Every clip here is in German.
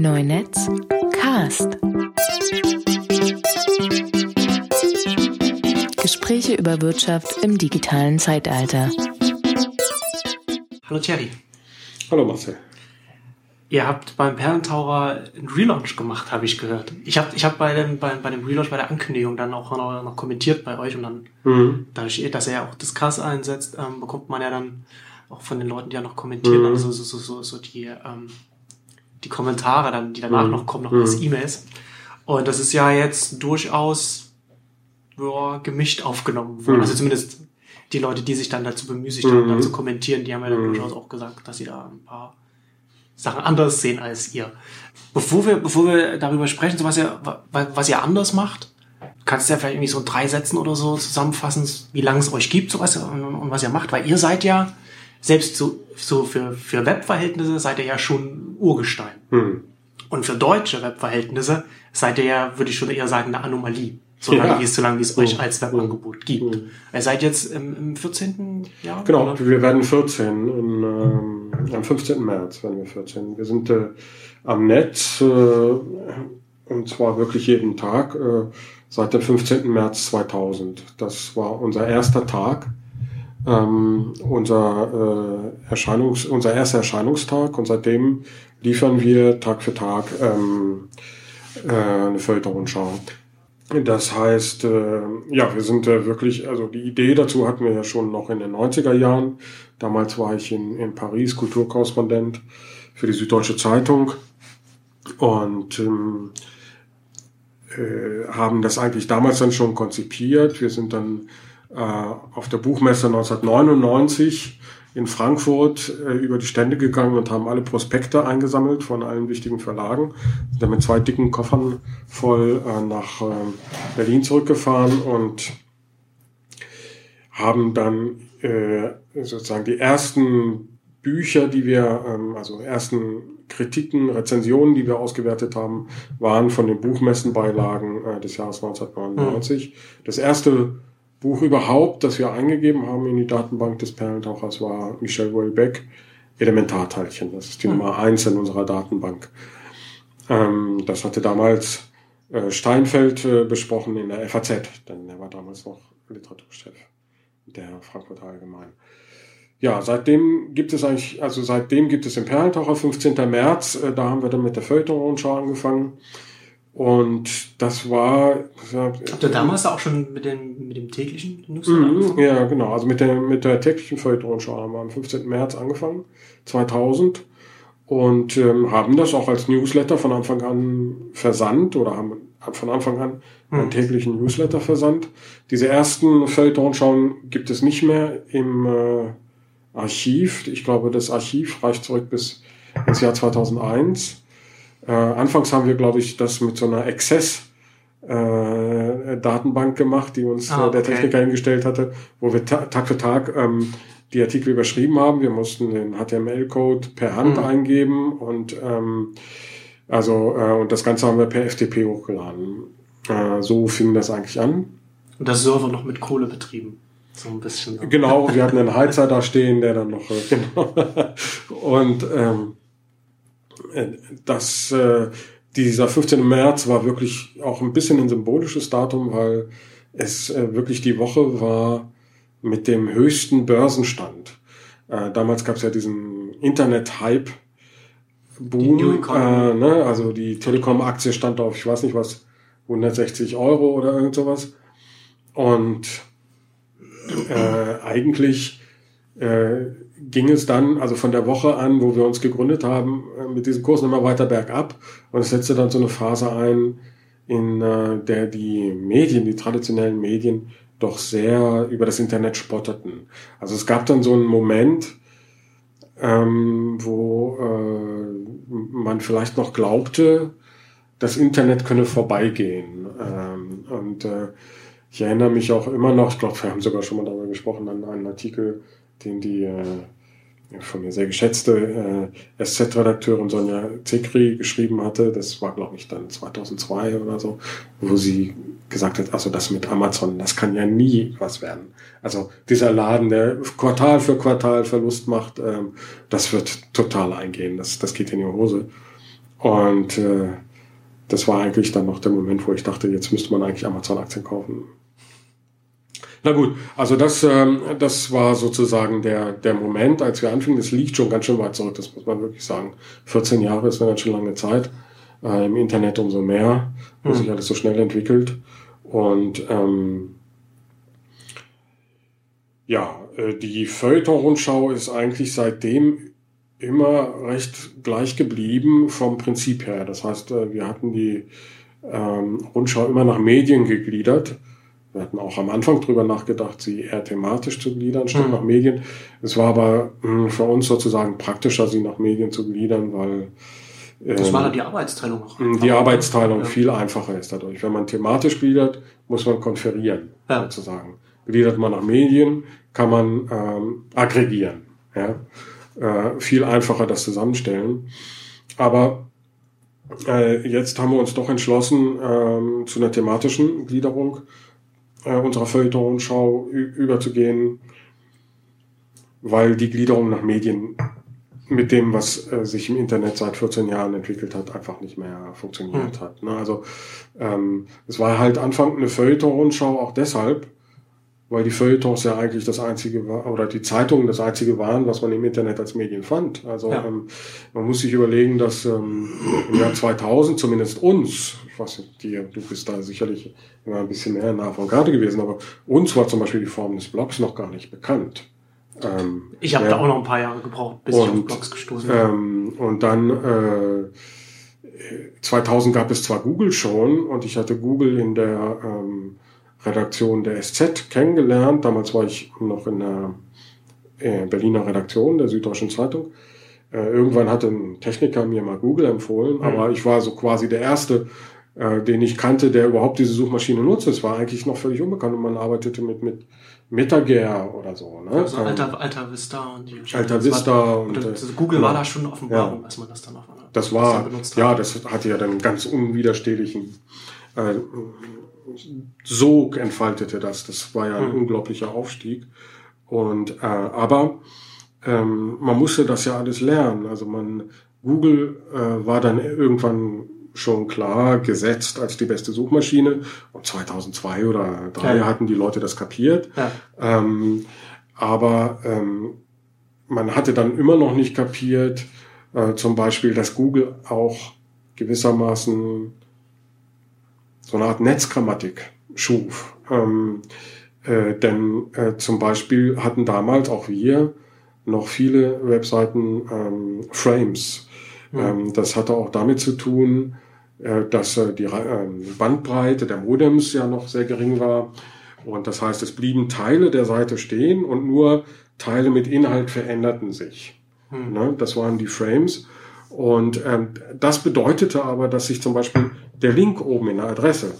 Neunetz Cast. Gespräche über Wirtschaft im digitalen Zeitalter. Hallo Thierry. Hallo Marcel. Ihr habt beim Perlentaucher einen Relaunch gemacht, habe ich gehört. Ich habe ich hab bei, dem, bei, bei dem Relaunch, bei der Ankündigung dann auch noch, noch kommentiert bei euch und dann, mhm. dadurch, dass er ja auch das Krass einsetzt, ähm, bekommt man ja dann auch von den Leuten, die ja noch kommentieren, mhm. also so, so, so, so die, ähm, die Kommentare, dann, die danach mhm. noch kommen, noch mhm. als E-Mails. Und das ist ja jetzt durchaus ja, gemischt aufgenommen worden. Mhm. Also zumindest die Leute, die sich dann dazu bemüßigt haben, dann mhm. zu kommentieren, die haben ja dann mhm. durchaus auch gesagt, dass sie da ein paar Sachen anders sehen als ihr. Bevor wir, bevor wir darüber sprechen, so was ihr, was ihr anders macht, kannst du ja vielleicht irgendwie so drei Sätzen oder so zusammenfassen, wie lange es euch gibt, sowas und, und was ihr macht, weil ihr seid ja, selbst so, so für, für Webverhältnisse seid ihr ja schon Urgestein. Hm. Und für deutsche Webverhältnisse seid ihr ja, würde ich schon eher sagen, eine Anomalie. Solange ja. wie es, solange wie es euch als Webangebot gibt. Hm. Ihr seid jetzt im, im 14. Jahr? Genau, oder? wir werden 14. Und, ähm, am 15. März werden wir 14. Wir sind äh, am Netz, äh, und zwar wirklich jeden Tag, äh, seit dem 15. März 2000. Das war unser erster Tag ähm, unser, äh, Erscheinungs-, unser erster Erscheinungstag und seitdem liefern wir Tag für Tag ähm, äh, eine Feuilletonschau. Das heißt, äh, ja, wir sind äh, wirklich, also die Idee dazu hatten wir ja schon noch in den 90er Jahren. Damals war ich in, in Paris Kulturkorrespondent für die Süddeutsche Zeitung und ähm, äh, haben das eigentlich damals dann schon konzipiert. Wir sind dann auf der Buchmesse 1999 in Frankfurt äh, über die Stände gegangen und haben alle Prospekte eingesammelt von allen wichtigen Verlagen. Sind dann mit zwei dicken Koffern voll äh, nach äh, Berlin zurückgefahren und haben dann äh, sozusagen die ersten Bücher, die wir, ähm, also ersten Kritiken, Rezensionen, die wir ausgewertet haben, waren von den Buchmessenbeilagen äh, des Jahres 1999. Mhm. Das erste Buch überhaupt, das wir eingegeben haben in die Datenbank des Perlentauchers, war Michel Houellebecq, Elementarteilchen. Das ist die mhm. Nummer eins in unserer Datenbank. Ähm, das hatte damals äh, Steinfeld äh, besprochen in der FAZ, denn er war damals noch Literaturchef der Frankfurter Allgemein. Ja, seitdem gibt es eigentlich, also seitdem gibt es den Perlentaucher, 15. März, äh, da haben wir dann mit der Feuilleton-Rundschau angefangen. Und das war. Habt ihr damals auch schon mit dem, mit dem täglichen Newsletter mhm, angefangen? Ja, genau. Also mit der, mit der täglichen Feuilleton-Schau haben wir am 15. März angefangen, 2000. Und ähm, haben das auch als Newsletter von Anfang an versandt oder haben von Anfang an einen mhm. täglichen Newsletter versandt. Diese ersten Feuilleton-Schauen gibt es nicht mehr im äh, Archiv. Ich glaube, das Archiv reicht zurück bis ins Jahr 2001. Äh, anfangs haben wir, glaube ich, das mit so einer Access äh, Datenbank gemacht, die uns ah, okay. der Techniker hingestellt hatte, wo wir ta Tag für Tag ähm, die Artikel überschrieben haben. Wir mussten den HTML-Code per Hand mhm. eingeben und ähm, also äh, und das Ganze haben wir per FTP hochgeladen. Äh, so fing das eigentlich an. Und das Server noch mit Kohle betrieben. So ein bisschen. Genau, wir hatten einen Heizer da stehen, der dann noch, äh, genau. Und ähm, äh, dass äh, dieser 15. März war wirklich auch ein bisschen ein symbolisches Datum, weil es äh, wirklich die Woche war mit dem höchsten Börsenstand. Äh, damals gab es ja diesen Internet-Hype. Boom, äh, ne? also die Telekom-Aktie stand auf, ich weiß nicht was, 160 Euro oder irgend sowas. Und äh, eigentlich äh, ging es dann, also von der Woche an, wo wir uns gegründet haben, äh, mit diesen Kursen immer weiter bergab. Und es setzte dann so eine Phase ein, in äh, der die Medien, die traditionellen Medien, doch sehr über das Internet spotteten. Also es gab dann so einen Moment, ähm, wo äh, man vielleicht noch glaubte, das Internet könne vorbeigehen. Ähm, und äh, ich erinnere mich auch immer noch, ich glaube, wir haben sogar schon mal darüber gesprochen, an einen Artikel den die äh, von mir sehr geschätzte äh, SZ-Redakteurin Sonja Zekri geschrieben hatte. Das war, glaube ich, dann 2002 oder so, wo sie gesagt hat, also das mit Amazon, das kann ja nie was werden. Also dieser Laden, der Quartal für Quartal Verlust macht, ähm, das wird total eingehen. Das, das geht in die Hose. Und äh, das war eigentlich dann noch der Moment, wo ich dachte, jetzt müsste man eigentlich Amazon-Aktien kaufen. Na gut, also das, ähm, das war sozusagen der, der Moment, als wir anfingen. Das liegt schon ganz schön weit zurück, das muss man wirklich sagen. 14 Jahre ist eine ganz schön lange Zeit. Äh, Im Internet umso mehr, wo mhm. sich alles so schnell entwickelt. Und ähm, ja, äh, die Feuilleton-Rundschau ist eigentlich seitdem immer recht gleich geblieben vom Prinzip her. Das heißt, äh, wir hatten die ähm, Rundschau immer nach Medien gegliedert. Wir hatten auch am Anfang drüber nachgedacht, sie eher thematisch zu gliedern, statt mhm. nach Medien. Es war aber mh, hm, für uns sozusagen praktischer, sie nach Medien zu gliedern, weil ähm, das war dann die Arbeitsteilung auch. Hm, die Arbeitsteilung ja. viel einfacher ist dadurch. Wenn man thematisch gliedert, muss man konferieren, ja. sozusagen. Gliedert man nach Medien, kann man ähm, aggregieren. Ja? äh, viel einfacher das zusammenstellen. Aber äh, jetzt haben wir uns doch entschlossen, ähm, zu einer thematischen Gliederung äh, unserer Feuilleton-Schau überzugehen, weil die Gliederung nach Medien mit dem, was äh, sich im Internet seit 14 Jahren entwickelt hat, einfach nicht mehr funktioniert mhm. hat. Ne? Also ähm, es war halt Anfang eine Feuilleton-Rundschau auch deshalb, weil die Feuilletons ja eigentlich das einzige war, oder die Zeitungen das einzige waren, was man im Internet als Medien fand. Also ja. ähm, man muss sich überlegen, dass ähm, im Jahr 2000 zumindest uns, ich weiß nicht, dir, du bist da sicherlich immer ein bisschen mehr nah von Garde gewesen, aber uns war zum Beispiel die Form des Blogs noch gar nicht bekannt. Ähm, ich habe ja, da auch noch ein paar Jahre gebraucht, bis und, ich auf Blogs gestoßen bin. Ähm, und dann äh, 2000 gab es zwar Google schon und ich hatte Google in der ähm, Redaktion der SZ kennengelernt. Damals war ich noch in der äh, Berliner Redaktion der Süddeutschen Zeitung. Äh, irgendwann hatte ein Techniker mir mal Google empfohlen, mhm. aber ich war so quasi der Erste, äh, den ich kannte, der überhaupt diese Suchmaschine nutzt. Es war eigentlich noch völlig unbekannt und man arbeitete mit, mit Metager oder so. Ne? Also Alta, Alta Vista und die Alta Vista und, und also Google war da schon Offenbarung, ja. als man das dann auf das war, ja, das hatte ja dann ganz unwiderstehlichen äh, Sog entfaltete das. Das war ja ein mhm. unglaublicher Aufstieg. Und äh, aber ähm, man musste das ja alles lernen. Also man Google äh, war dann irgendwann schon klar gesetzt als die beste Suchmaschine. Und 2002 oder 2003 ja. hatten die Leute das kapiert. Ja. Ähm, aber ähm, man hatte dann immer noch nicht kapiert, äh, zum Beispiel, dass Google auch gewissermaßen so eine Art Netzgrammatik schuf. Ähm, äh, denn äh, zum Beispiel hatten damals auch wir noch viele Webseiten ähm, Frames. Mhm. Ähm, das hatte auch damit zu tun, äh, dass äh, die äh, Bandbreite der Modems ja noch sehr gering war. Und das heißt, es blieben Teile der Seite stehen und nur Teile mit Inhalt veränderten sich. Mhm. Ne? Das waren die Frames. Und ähm, das bedeutete aber, dass sich zum Beispiel der Link oben in der Adresse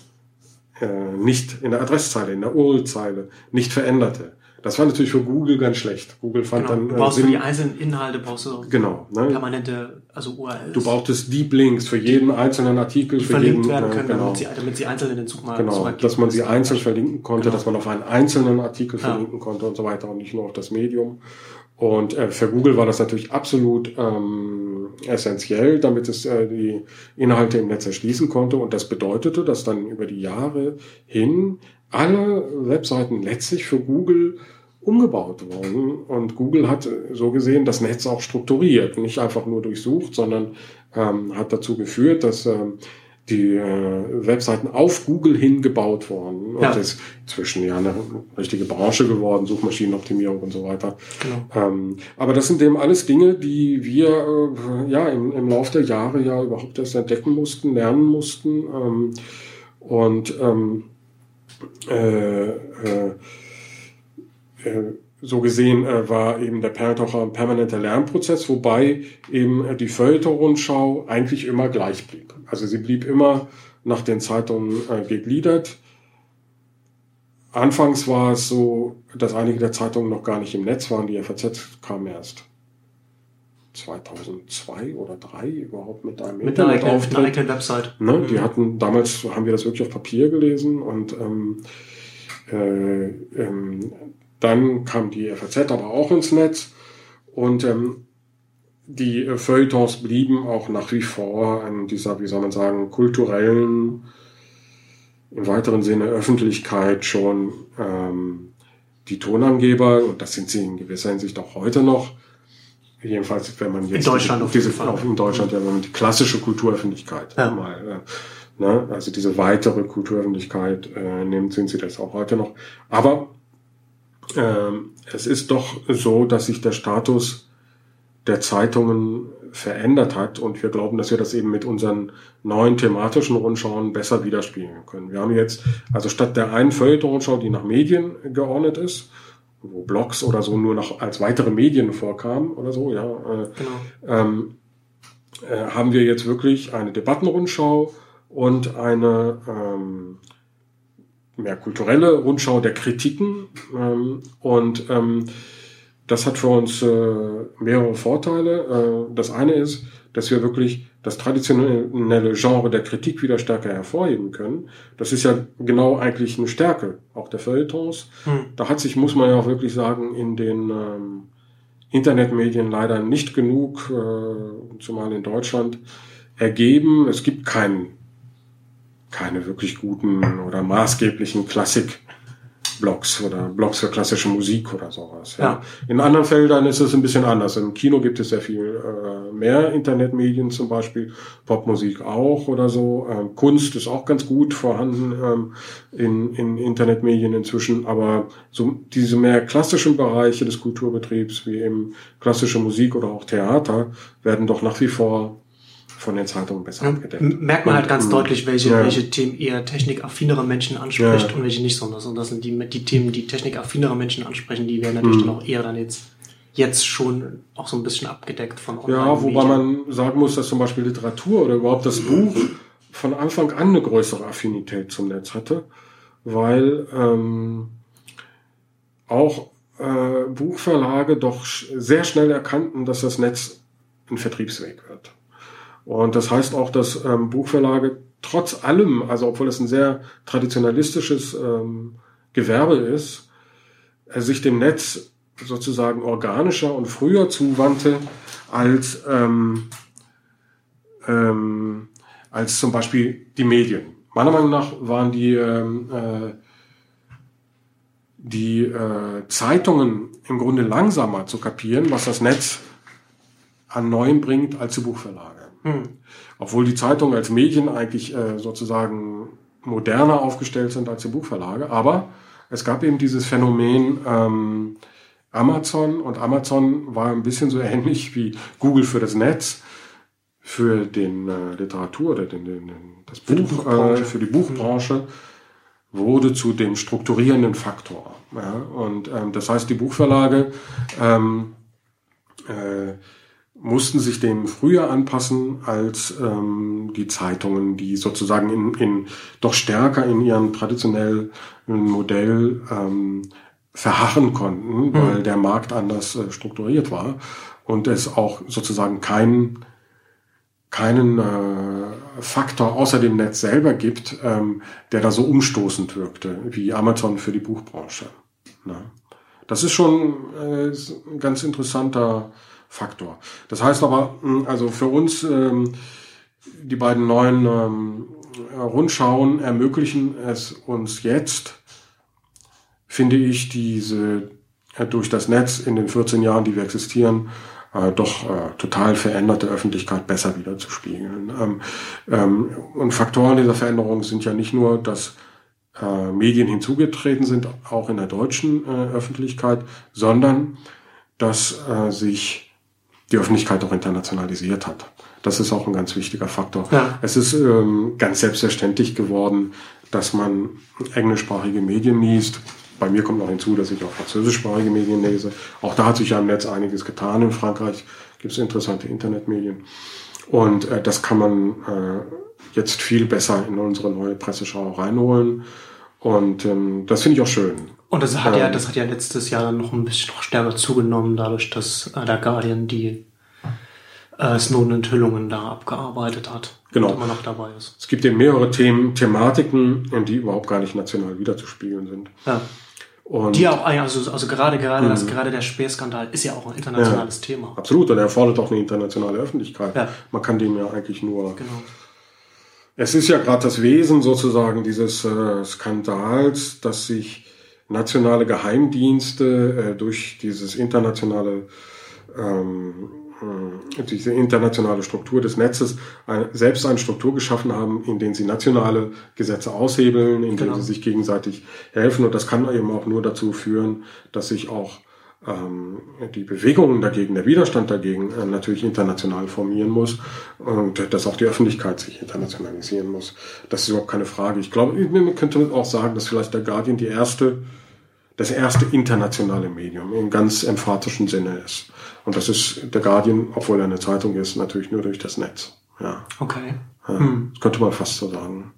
äh, nicht in der Adresszeile, in der URL-Zeile nicht veränderte. Das war natürlich für Google ganz schlecht. Google fand genau. dann. Du brauchst äh, für die einzelnen Inhalte brauchst du genau, ne? permanente, also URLs. Du brauchtest Deep Links für jeden einzelnen Artikel, die für verlinkt jeden, werden können, äh, genau. damit, sie, damit sie einzeln in den Zug mal Genau, dass man sie einzeln verlinken konnte, genau. dass man auf einen einzelnen Artikel verlinken ja. konnte und so weiter und nicht nur auf das Medium. Und äh, für Google war das natürlich absolut ähm, essentiell, damit es äh, die Inhalte im Netz erschließen konnte. Und das bedeutete, dass dann über die Jahre hin alle Webseiten letztlich für Google umgebaut wurden. Und Google hat so gesehen das Netz auch strukturiert, nicht einfach nur durchsucht, sondern ähm, hat dazu geführt, dass ähm, die äh, Webseiten auf Google hingebaut worden. Und ja. das ist inzwischen ja eine richtige Branche geworden, Suchmaschinenoptimierung und so weiter. Genau. Ähm, aber das sind eben alles Dinge, die wir äh, ja im, im Laufe der Jahre ja überhaupt erst entdecken mussten, lernen mussten. Ähm, und ähm, äh, äh, äh so gesehen äh, war eben der Perltocher ein permanenter Lernprozess, wobei eben äh, die Feuilleton-Rundschau eigentlich immer gleich blieb. Also sie blieb immer nach den Zeitungen äh, gegliedert. Anfangs war es so, dass einige der Zeitungen noch gar nicht im Netz waren. Die FAZ kam erst 2002 oder 2003 überhaupt mit einem mit einer eigenen, mit einer eigenen Website. Ne? Die mhm. hatten damals haben wir das wirklich auf Papier gelesen und ähm, äh, ähm, dann kam die FAZ aber auch ins Netz und ähm, die äh, Feuilletons blieben auch nach wie vor an dieser, wie soll man sagen, kulturellen, im weiteren Sinne Öffentlichkeit schon ähm, die Tonangeber, und das sind sie in gewisser Hinsicht auch heute noch, jedenfalls wenn man jetzt in Deutschland auf diese, auf in Deutschland ja wenn man die klassische Kulturöffentlichkeit ja. mal, äh, ne, also diese weitere Kulturöffentlichkeit äh, nimmt, sind sie das auch heute noch. Aber ähm, es ist doch so, dass sich der Status der Zeitungen verändert hat und wir glauben, dass wir das eben mit unseren neuen thematischen Rundschauen besser widerspiegeln können. Wir haben jetzt, also statt der einen Feuilleton-Rundschau, die nach Medien geordnet ist, wo Blogs oder so nur noch als weitere Medien vorkamen oder so, ja, äh, genau. ähm, äh, haben wir jetzt wirklich eine Debattenrundschau und eine ähm, mehr kulturelle Rundschau der Kritiken. Ähm, und ähm, das hat für uns äh, mehrere Vorteile. Äh, das eine ist, dass wir wirklich das traditionelle Genre der Kritik wieder stärker hervorheben können. Das ist ja genau eigentlich eine Stärke auch der Feuilletons. Hm. Da hat sich, muss man ja auch wirklich sagen, in den ähm, Internetmedien leider nicht genug, äh, zumal in Deutschland, ergeben. Es gibt keinen keine wirklich guten oder maßgeblichen Klassik-Blogs oder Blogs für klassische Musik oder sowas. Ja. ja. In anderen Feldern ist es ein bisschen anders. Im Kino gibt es sehr viel äh, mehr Internetmedien zum Beispiel, Popmusik auch oder so. Ähm, Kunst ist auch ganz gut vorhanden ähm, in, in Internetmedien inzwischen, aber so diese mehr klassischen Bereiche des Kulturbetriebs wie eben klassische Musik oder auch Theater werden doch nach wie vor von den Zeitungen besser ja, abgedeckt. Merkt man halt ganz und, deutlich, welche, ja. welche Themen eher technikaffinere Menschen anspricht ja. und welche nicht so. Und das sind die, die Themen, die technikaffinere Menschen ansprechen, die werden natürlich mhm. dann auch eher dann jetzt jetzt schon auch so ein bisschen abgedeckt von Online Ja, wobei man sagen muss, dass zum Beispiel Literatur oder überhaupt das Buch von Anfang an eine größere Affinität zum Netz hatte, weil ähm, auch äh, Buchverlage doch sehr schnell erkannten, dass das Netz ein Vertriebsweg wird. Und das heißt auch, dass ähm, Buchverlage trotz allem, also obwohl es ein sehr traditionalistisches ähm, Gewerbe ist, äh, sich dem Netz sozusagen organischer und früher zuwandte als, ähm, ähm, als zum Beispiel die Medien. Meiner Meinung nach waren die, ähm, äh, die äh, Zeitungen im Grunde langsamer zu kapieren, was das Netz an Neuem bringt, als die Buchverlage. Hm. Obwohl die Zeitungen als Medien eigentlich äh, sozusagen moderner aufgestellt sind als die Buchverlage. Aber es gab eben dieses Phänomen ähm, Amazon und Amazon war ein bisschen so ähnlich wie Google für das Netz, für den äh, Literatur oder den, den, das Buch, für die, äh, für die Buchbranche wurde zu dem strukturierenden Faktor. Ja? Und ähm, das heißt, die Buchverlage ähm, äh, mussten sich dem früher anpassen als ähm, die Zeitungen, die sozusagen in, in doch stärker in ihrem traditionellen Modell ähm, verharren konnten, mhm. weil der Markt anders äh, strukturiert war und es auch sozusagen keinen keinen äh, Faktor außer dem Netz selber gibt, ähm, der da so umstoßend wirkte, wie Amazon für die Buchbranche. Na? Das ist schon äh, ein ganz interessanter Faktor. Das heißt aber, hm, also für uns, ähm, die beiden neuen ähm, Rundschauen ermöglichen es uns jetzt, finde ich, diese äh, durch das Netz in den 14 Jahren, die wir existieren, äh, doch äh, total veränderte Öffentlichkeit besser wiederzuspiegeln. Ähm, ähm, und Faktoren dieser Veränderung sind ja nicht nur, dass äh, Medien hinzugetreten sind, auch in der deutschen äh, Öffentlichkeit, sondern dass äh, sich die Öffentlichkeit auch internationalisiert hat. Das ist auch ein ganz wichtiger Faktor. Ja. Es ist ähm, ganz selbstverständlich geworden, dass man englischsprachige Medien liest. Bei mir kommt noch hinzu, dass ich auch französischsprachige Medien lese. Auch da hat sich ja im Netz einiges getan. In Frankreich gibt es interessante Internetmedien. Und äh, das kann man äh, jetzt viel besser in unsere neue Presseschau reinholen. Und ähm, das finde ich auch schön. Und das hat ähm, ja, das hat ja letztes Jahr noch ein bisschen noch stärker zugenommen, dadurch, dass äh, der Guardian die äh, Snowden-Enthüllungen da abgearbeitet hat. Genau. Und immer noch dabei ist. Es gibt eben mehrere Themen, Thematiken, die überhaupt gar nicht national wiederzuspiegeln sind. Ja. Und die auch, also, also gerade, gerade, das, mhm. gerade der Speerskandal ist ja auch ein internationales ja, Thema. Absolut, und er erfordert auch eine internationale Öffentlichkeit. Ja. Man kann dem ja eigentlich nur. Genau. Es ist ja gerade das Wesen sozusagen dieses äh, Skandals, dass sich nationale Geheimdienste äh, durch dieses internationale ähm, äh, diese internationale Struktur des Netzes eine, selbst eine Struktur geschaffen haben, in denen sie nationale Gesetze aushebeln, in denen genau. sie sich gegenseitig helfen. Und das kann eben auch nur dazu führen, dass sich auch die Bewegungen dagegen, der Widerstand dagegen äh, natürlich international formieren muss und dass auch die Öffentlichkeit sich internationalisieren muss. Das ist überhaupt keine Frage. Ich glaube, man könnte auch sagen, dass vielleicht der Guardian die erste, das erste internationale Medium im ganz emphatischen Sinne ist. Und das ist der Guardian, obwohl er eine Zeitung ist, natürlich nur durch das Netz. Ja. Okay. Ja, hm. Das könnte man fast so sagen.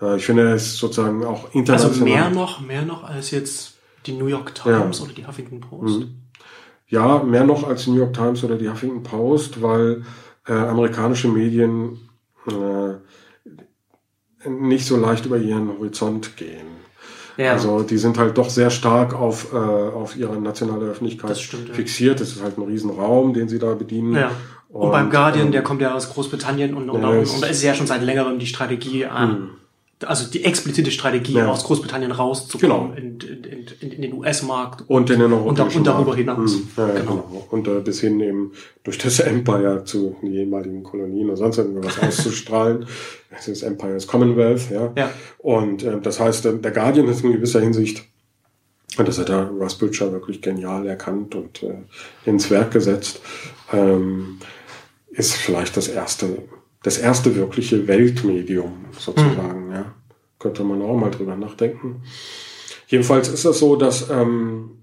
Äh, ich finde, es ist sozusagen auch international. Also mehr noch, mehr noch als jetzt die New York Times ja. oder die Huffington Post? Mhm. Ja, mehr noch als die New York Times oder die Huffington Post, weil äh, amerikanische Medien äh, nicht so leicht über ihren Horizont gehen. Ja. Also die sind halt doch sehr stark auf, äh, auf ihre nationale Öffentlichkeit das stimmt, fixiert. Es ist halt ein Riesenraum, den sie da bedienen. Ja. Und, und beim Guardian, ähm, der kommt ja aus Großbritannien und, und, ja, und, und da ist ja schon seit längerem die Strategie, äh, also die explizite Strategie, ja. aus Großbritannien rauszukommen genau. in, in, in, in den US-Markt und, in den und, und darüber hinaus. Hm. Ja, genau. genau. Und äh, bis hin eben durch das Empire zu den ehemaligen Kolonien oder sonst irgendwas auszustrahlen. Das Empire ist Commonwealth, ja. ja. Und äh, das heißt, der Guardian ist in gewisser Hinsicht und das hat der Russ Butcher wirklich genial erkannt und äh, ins Werk gesetzt. Ähm, ist vielleicht das erste das erste wirkliche Weltmedium sozusagen. Mhm. Ja. Könnte man auch mal drüber nachdenken. Jedenfalls ist es so, dass ähm,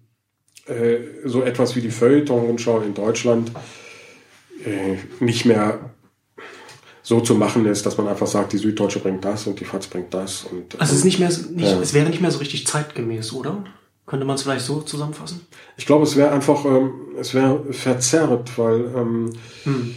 äh, so etwas wie die Feuilleton-Rundschau in Deutschland äh, nicht mehr so zu machen ist, dass man einfach sagt, die Süddeutsche bringt das und die FAZ bringt das. Und, also es, ist nicht mehr, nicht, ja. es wäre nicht mehr so richtig zeitgemäß, oder? Könnte man es vielleicht so zusammenfassen? Ich glaube, es wäre einfach, ähm, es wäre verzerrt, weil ähm, hm.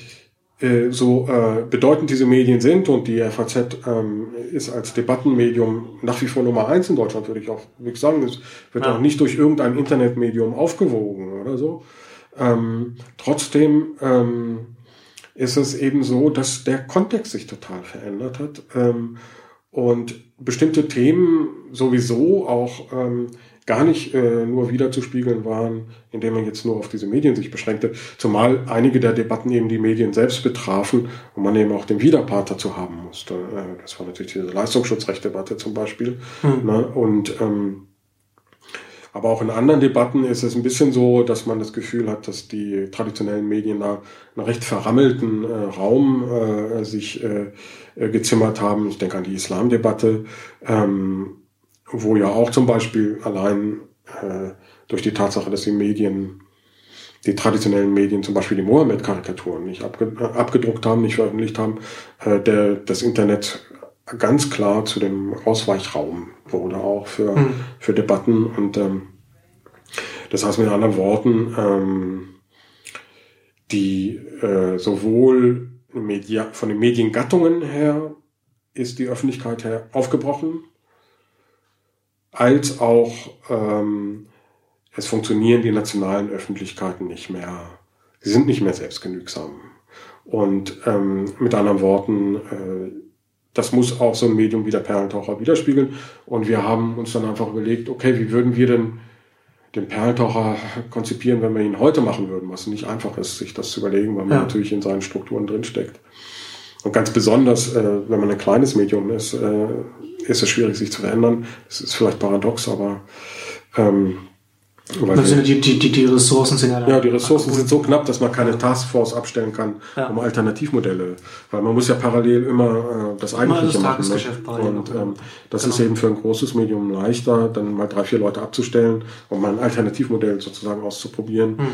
Äh, so äh, bedeutend diese Medien sind und die FAZ ähm, ist als Debattenmedium nach wie vor Nummer eins in Deutschland, würde ich auch wirklich sagen. Es wird ja. auch nicht durch irgendein Internetmedium aufgewogen oder so. Ähm, trotzdem ähm, ist es eben so, dass der Kontext sich total verändert hat ähm, und bestimmte Themen sowieso auch ähm, gar nicht äh, nur wiederzuspiegeln waren, indem man jetzt nur auf diese Medien sich beschränkte, zumal einige der Debatten eben die Medien selbst betrafen und man eben auch den Widerpart dazu haben musste. Äh, das war natürlich diese Leistungsschutzrechtdebatte zum Beispiel. Mhm. Ne? Und ähm, aber auch in anderen Debatten ist es ein bisschen so, dass man das Gefühl hat, dass die traditionellen Medien da einen recht verrammelten äh, Raum äh, sich äh, äh gezimmert haben. Ich denke an die Islamdebatte. Ähm, wo ja auch zum Beispiel allein äh, durch die Tatsache, dass die Medien, die traditionellen Medien, zum Beispiel die Mohammed-Karikaturen nicht abge äh, abgedruckt haben, nicht veröffentlicht haben, äh, der, das Internet ganz klar zu dem Ausweichraum wurde, auch für, mhm. für Debatten. Und ähm, das heißt mit anderen Worten, ähm, die äh, sowohl Media, von den Mediengattungen her ist die Öffentlichkeit her aufgebrochen, als auch ähm, es funktionieren die nationalen Öffentlichkeiten nicht mehr. Sie sind nicht mehr selbstgenügsam. Und ähm, mit anderen Worten, äh, das muss auch so ein Medium wie der Perlentaucher widerspiegeln. Und wir haben uns dann einfach überlegt, okay, wie würden wir denn den Perlentaucher konzipieren, wenn wir ihn heute machen würden, was nicht einfach ist, sich das zu überlegen, weil man ja. natürlich in seinen Strukturen drinsteckt. Und ganz besonders, äh, wenn man ein kleines Medium ist, äh, ist es schwierig, sich zu verändern. Das ist vielleicht paradox, aber ähm, weil sind die, die, die, die Ressourcen sind ja Ja, die Ressourcen sind so knapp, dass man keine Taskforce abstellen kann, ja. um Alternativmodelle. Weil man muss ja parallel immer äh, das eigentliche immer das machen. Ne? Und ähm, das genau. ist eben für ein großes Medium leichter, dann mal drei, vier Leute abzustellen und mal ein Alternativmodell sozusagen auszuprobieren. Hm.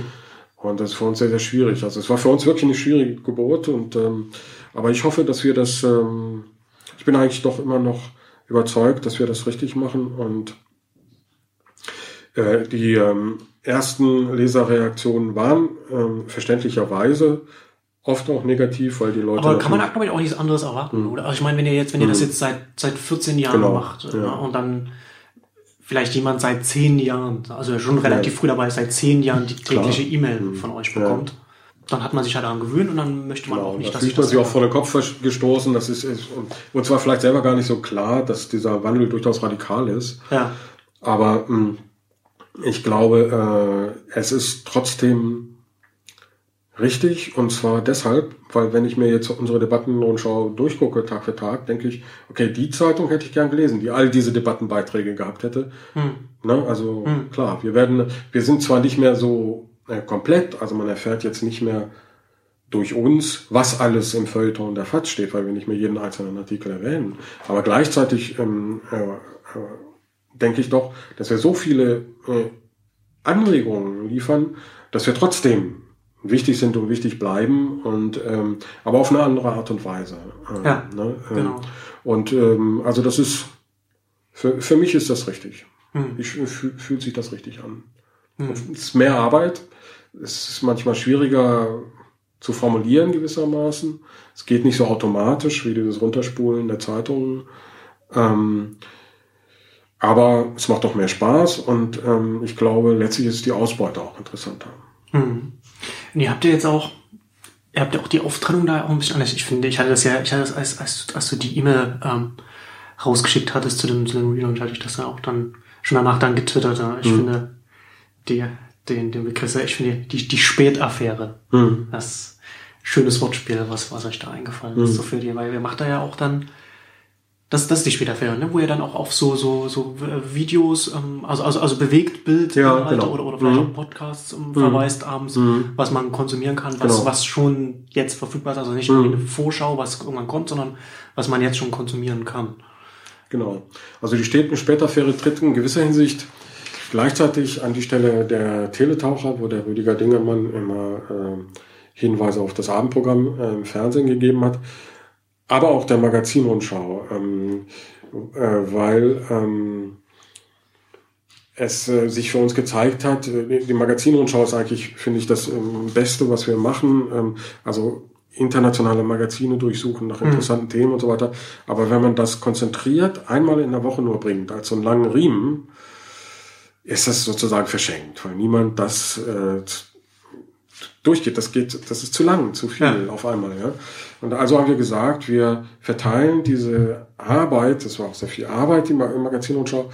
Und das ist für uns sehr, sehr schwierig. Also es war für uns wirklich eine schwierige Geburt. Und ähm, aber ich hoffe, dass wir das. Ähm, ich bin eigentlich doch immer noch überzeugt, dass wir das richtig machen und äh, die ähm, ersten Leserreaktionen waren ähm, verständlicherweise oft auch negativ, weil die Leute. Aber kann man glaube ich auch nichts anderes erwarten, mhm. oder? Also ich meine, wenn ihr jetzt, wenn ihr das mhm. jetzt seit seit 14 Jahren genau, macht ja. und dann vielleicht jemand seit zehn Jahren, also schon relativ ja. früh dabei, seit zehn Jahren die tägliche E-Mail mhm. von euch bekommt. Ja. Dann hat man sich halt daran gewöhnt und dann möchte man genau, auch nicht, da dass fühlt man sich auch vor den Kopf gestoßen. Das ist, ist und zwar vielleicht selber gar nicht so klar, dass dieser Wandel durchaus radikal ist. Ja. Aber mh, hm, ich glaube, äh, es ist trotzdem richtig und zwar deshalb, weil wenn ich mir jetzt unsere Debattenrundschau durchgucke Tag für Tag, denke ich, okay, die Zeitung hätte ich gern gelesen, die all diese Debattenbeiträge gehabt hätte. Hm. Ne? Also hm. klar, wir werden, wir sind zwar nicht mehr so äh, komplett, also man erfährt jetzt nicht mehr durch uns, was alles im Feuilleton der FAZ steht, weil wir nicht mehr jeden einzelnen Artikel erwähnen. Aber gleichzeitig ähm, äh, äh, denke ich doch, dass wir so viele äh, Anregungen liefern, dass wir trotzdem wichtig sind und wichtig bleiben und ähm, aber auf eine andere Art und Weise. Ähm, ja, ne? ähm, genau. Und ähm, also das ist für, für mich ist das richtig. Hm. Ich fühl, fühlt sich das richtig an. Hm. Es ist mehr Arbeit. Es ist manchmal schwieriger zu formulieren gewissermaßen. Es geht nicht so automatisch wie dieses Runterspulen der Zeitungen. Ähm, aber es macht doch mehr Spaß und ähm, ich glaube, letztlich ist die Ausbeute auch interessanter. Hm. Und ihr habt ja jetzt auch, ihr habt ja auch die Auftrennung da auch ein bisschen anders. Ich finde, ich hatte das ja, ich hatte das, als, als, als du die E-Mail ähm, rausgeschickt hattest zu dem, zu dem Relaunch, hatte ich das ja auch dann schon danach dann getwittert. Ich mhm. finde, die, den, den Begriff, ich finde die, die Spätaffäre, mhm. das schönes Wortspiel, was, was euch da eingefallen ist, mhm. so für die, weil ihr macht da ja auch dann das, das ist die Späterfälle, ne? wo ihr dann auch auf so, so, so äh, Videos, ähm, also, also, also Bewegtbild ja, genau. oder, oder vielleicht mhm. auch Podcasts ähm, mhm. verweist abends, mhm. was man konsumieren kann, was, genau. was schon jetzt verfügbar ist, also nicht eine Vorschau, was irgendwann kommt, sondern was man jetzt schon konsumieren kann. Genau. Also die Späterfähre tritt in gewisser Hinsicht gleichzeitig an die Stelle der Teletaucher, wo der Rüdiger Dingermann immer äh, Hinweise auf das Abendprogramm äh, im Fernsehen gegeben hat aber auch der Magazinrundschau, ähm, äh, weil ähm, es äh, sich für uns gezeigt hat, äh, die Magazinrundschau ist eigentlich, finde ich, das ähm, Beste, was wir machen. Ähm, also internationale Magazine durchsuchen nach mhm. interessanten mhm. Themen und so weiter. Aber wenn man das konzentriert einmal in der Woche nur bringt, als so einen langen Riemen, ist das sozusagen verschenkt, weil niemand das äh, durchgeht. Das geht, das ist zu lang, zu viel ja. auf einmal. Ja? Und also haben wir gesagt, wir verteilen diese Arbeit, das war auch sehr viel Arbeit im Magazin und Schau,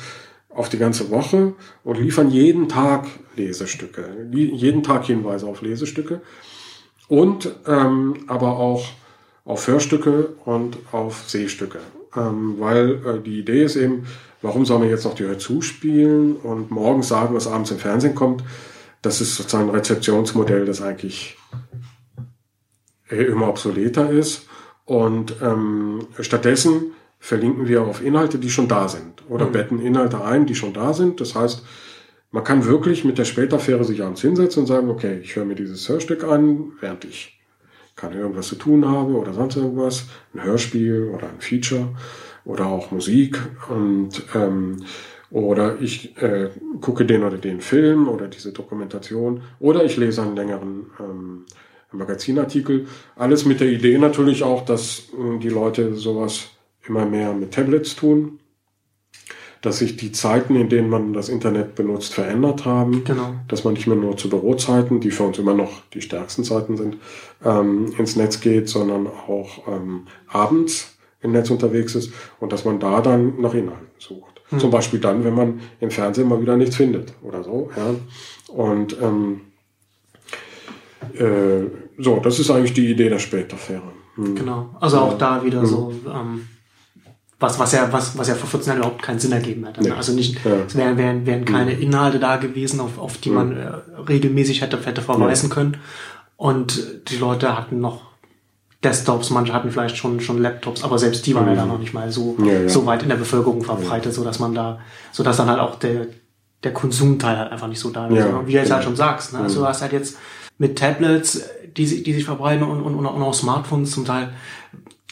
auf die ganze Woche und liefern jeden Tag Lesestücke, jeden Tag Hinweise auf Lesestücke und ähm, aber auch auf Hörstücke und auf Sehstücke. Ähm, weil äh, die Idee ist eben, warum soll man jetzt noch die Hör zuspielen und morgens sagen, was abends im Fernsehen kommt? das ist sozusagen ein Rezeptionsmodell, das eigentlich immer obsoleter ist. Und ähm, stattdessen verlinken wir auf Inhalte, die schon da sind oder mhm. betten Inhalte ein, die schon da sind. Das heißt, man kann wirklich mit der Spätaffäre sich abends hinsetzen und sagen, okay, ich höre mir dieses Hörstück an, während ich kann irgendwas zu tun habe oder sonst irgendwas, ein Hörspiel oder ein Feature oder auch Musik und ähm, oder ich äh, gucke den oder den Film oder diese Dokumentation oder ich lese einen längeren ähm, Magazinartikel. Alles mit der Idee natürlich auch, dass äh, die Leute sowas immer mehr mit Tablets tun, dass sich die Zeiten, in denen man das Internet benutzt, verändert haben, genau. dass man nicht mehr nur zu Bürozeiten, die für uns immer noch die stärksten Zeiten sind, ähm, ins Netz geht, sondern auch ähm, abends im Netz unterwegs ist und dass man da dann nach Inhalten sucht. Hm. Zum Beispiel dann, wenn man im Fernsehen mal wieder nichts findet oder so. Ja. Und ähm, äh, so, das ist eigentlich die Idee der Spätaffäre. Hm. Genau. Also auch ja. da wieder hm. so ähm, was, was ja, was, was ja vor 14 Jahren überhaupt keinen Sinn ergeben hätte. Ne? Also nicht, ja. es wären, wären, wären keine hm. Inhalte da gewesen, auf, auf die hm. man äh, regelmäßig hätte, hätte verweisen können. Und die Leute hatten noch Desktops, manche hatten vielleicht schon, schon Laptops, aber selbst die waren mhm. ja noch nicht mal so, ja, ja. so weit in der Bevölkerung verbreitet, ja. so dass man da, so dass dann halt auch der, der Konsumteil halt einfach nicht so da ist. Ja. Wie du jetzt halt schon sagst, ne? Also du hast halt jetzt mit Tablets, die, die sich verbreiten und, und, und auch Smartphones zum Teil,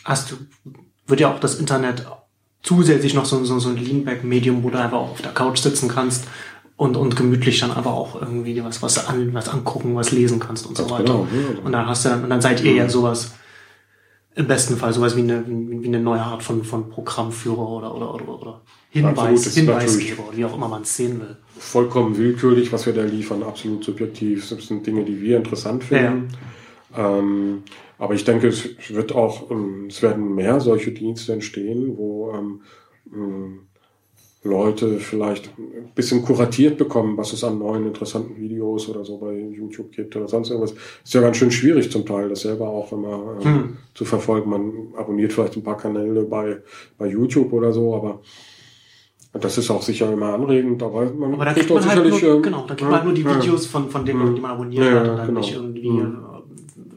hast du, wird ja auch das Internet zusätzlich noch so, so, so ein Leanback-Medium, wo du einfach auch auf der Couch sitzen kannst und, und gemütlich dann aber auch irgendwie was, was, an, was angucken, was lesen kannst und so weiter. Genau, ja. Und dann hast du dann, und dann seid ihr ja sowas, Im besten Fall sowas wie eine, wie eine neue Art von, von Programmführer oder, oder, oder, oder Hinweis, Hinweisgeber, wie auch immer man es sehen will. Vollkommen willkürlich, was wir da liefern, absolut subjektiv. Das sind Dinge, die wir interessant finden. Ja. Ähm, aber ich denke, es wird auch, ähm, es werden mehr solche Dienste entstehen, wo ähm, ähm Leute vielleicht ein bisschen kuratiert bekommen, was es an neuen interessanten Videos oder so bei YouTube gibt oder sonst irgendwas. Ist ja ganz schön schwierig zum Teil, das selber auch immer ähm, hm. zu verfolgen. Man abonniert vielleicht ein paar Kanäle bei, bei YouTube oder so, aber das ist auch sicher immer anregend, aber man aber da kriegt man halt nur, ähm, genau, da kriegt man halt nur die Videos ja, von, von denen, die man abonniert ja, hat und dann genau. nicht irgendwie mhm.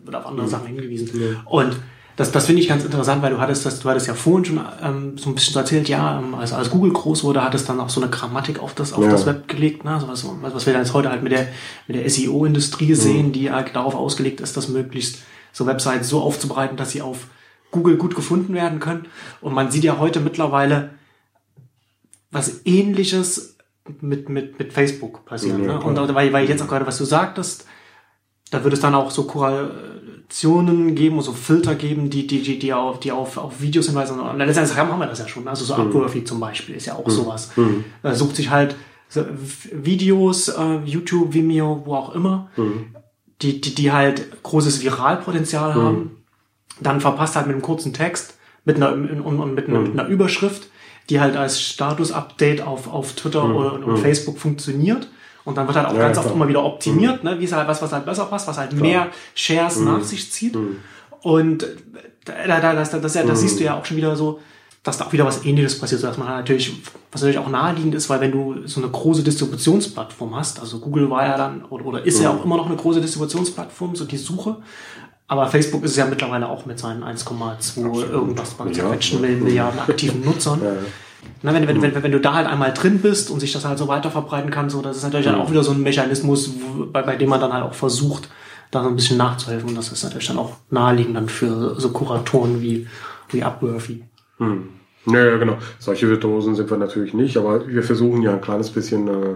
wird auf andere mhm. Sachen hingewiesen. Und das, das finde ich ganz interessant, weil du hattest das, du hattest ja vorhin schon ähm, so ein bisschen so erzählt, ja, ähm, als, Google groß wurde, hat es dann auch so eine Grammatik auf das, auf ja. das Web gelegt, ne? so was, was wir jetzt heute halt mit der, mit der SEO-Industrie mhm. sehen, die halt darauf ausgelegt ist, das möglichst so Websites so aufzubereiten, dass sie auf Google gut gefunden werden können. Und man sieht ja heute mittlerweile was ähnliches mit, mit, mit Facebook passieren. Mhm, ne? Und weil, weil jetzt auch gerade, was du sagtest, da wird es dann auch so Korrelationen geben, so Filter geben, die, die, die, die auf, die auf, auf Videos hinweisen. Und letztendlich haben wir das ja schon. Also so mhm. Upworthy zum Beispiel ist ja auch mhm. sowas. Mhm. Er sucht sich halt Videos, äh, YouTube, Vimeo, wo auch immer, mhm. die, die, die halt großes Viralpotenzial mhm. haben. Dann verpasst halt mit einem kurzen Text, mit einer, und, und mit, einer, mhm. mit einer Überschrift, die halt als Status-Update auf, auf Twitter und, und Facebook funktioniert und dann wird halt auch ja, ganz klar. oft immer wieder optimiert, mhm. ne? wie ist halt was, was halt besser passt, was halt klar. mehr Shares mhm. nach sich zieht. Mhm. Und da, da, das, das, das, das siehst du ja auch schon wieder so, dass da auch wieder was ähnliches passiert, so dass man halt natürlich, was natürlich auch naheliegend ist, weil wenn du so eine große Distributionsplattform hast, also Google war ja dann, oder, oder ist mhm. ja auch immer noch eine große Distributionsplattform, so die Suche, aber Facebook ist es ja mittlerweile auch mit seinen 1,2 irgendwas bei zerquetschten Milliarden aktiven Nutzern. Ja. Na, wenn, wenn, wenn, wenn du da halt einmal drin bist und sich das halt so weiter verbreiten kann, so, das ist natürlich dann auch wieder so ein Mechanismus, wo, bei, bei dem man dann halt auch versucht, da so ein bisschen nachzuhelfen. Und das ist natürlich dann auch naheliegend dann für so Kuratoren wie, wie Upworthy. Hm. Naja, genau. Solche Virtuosen sind wir natürlich nicht, aber wir versuchen ja ein kleines bisschen äh,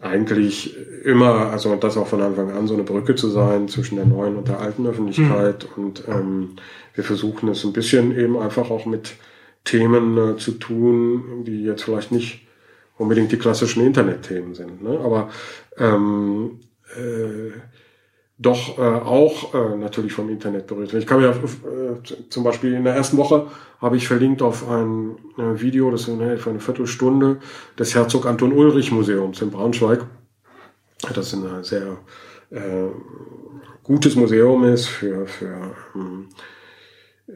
eigentlich immer, also das auch von Anfang an, so eine Brücke zu sein zwischen der neuen und der alten Öffentlichkeit. Hm. Und ähm, wir versuchen es ein bisschen eben einfach auch mit Themen äh, zu tun, die jetzt vielleicht nicht unbedingt die klassischen Internetthemen sind, ne? aber ähm, äh, doch äh, auch äh, natürlich vom Internet berührt. Ich kann ja äh, zum Beispiel in der ersten Woche habe ich verlinkt auf ein äh, Video, das ist für eine Viertelstunde des Herzog Anton Ulrich Museums in Braunschweig. Das ist ein sehr äh, gutes Museum ist für, für ähm, äh,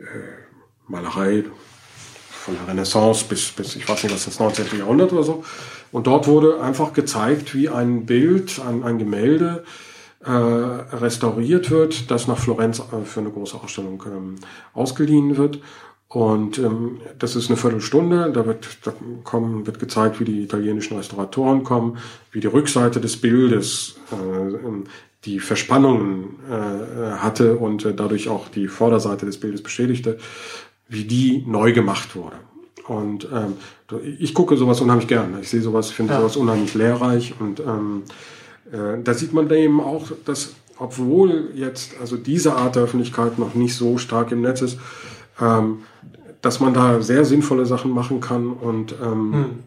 Malerei, von der Renaissance bis, bis ich weiß nicht was, das 19. Jahrhundert oder so. Und dort wurde einfach gezeigt, wie ein Bild, ein, ein Gemälde äh, restauriert wird, das nach Florenz äh, für eine große Ausstellung ähm, ausgeliehen wird. Und ähm, das ist eine Viertelstunde, da wird, da kommen, wird gezeigt, wie die italienischen Restauratoren kommen, wie die Rückseite des Bildes äh, ähm, die Verspannungen äh, hatte und äh, dadurch auch die Vorderseite des Bildes beschädigte wie die neu gemacht wurde. Und ähm, ich gucke sowas unheimlich gern. Ich sehe sowas, finde ja. sowas unheimlich lehrreich. Und ähm, äh, da sieht man eben auch, dass obwohl jetzt also diese Art der Öffentlichkeit noch nicht so stark im Netz ist, ähm, dass man da sehr sinnvolle Sachen machen kann und ähm,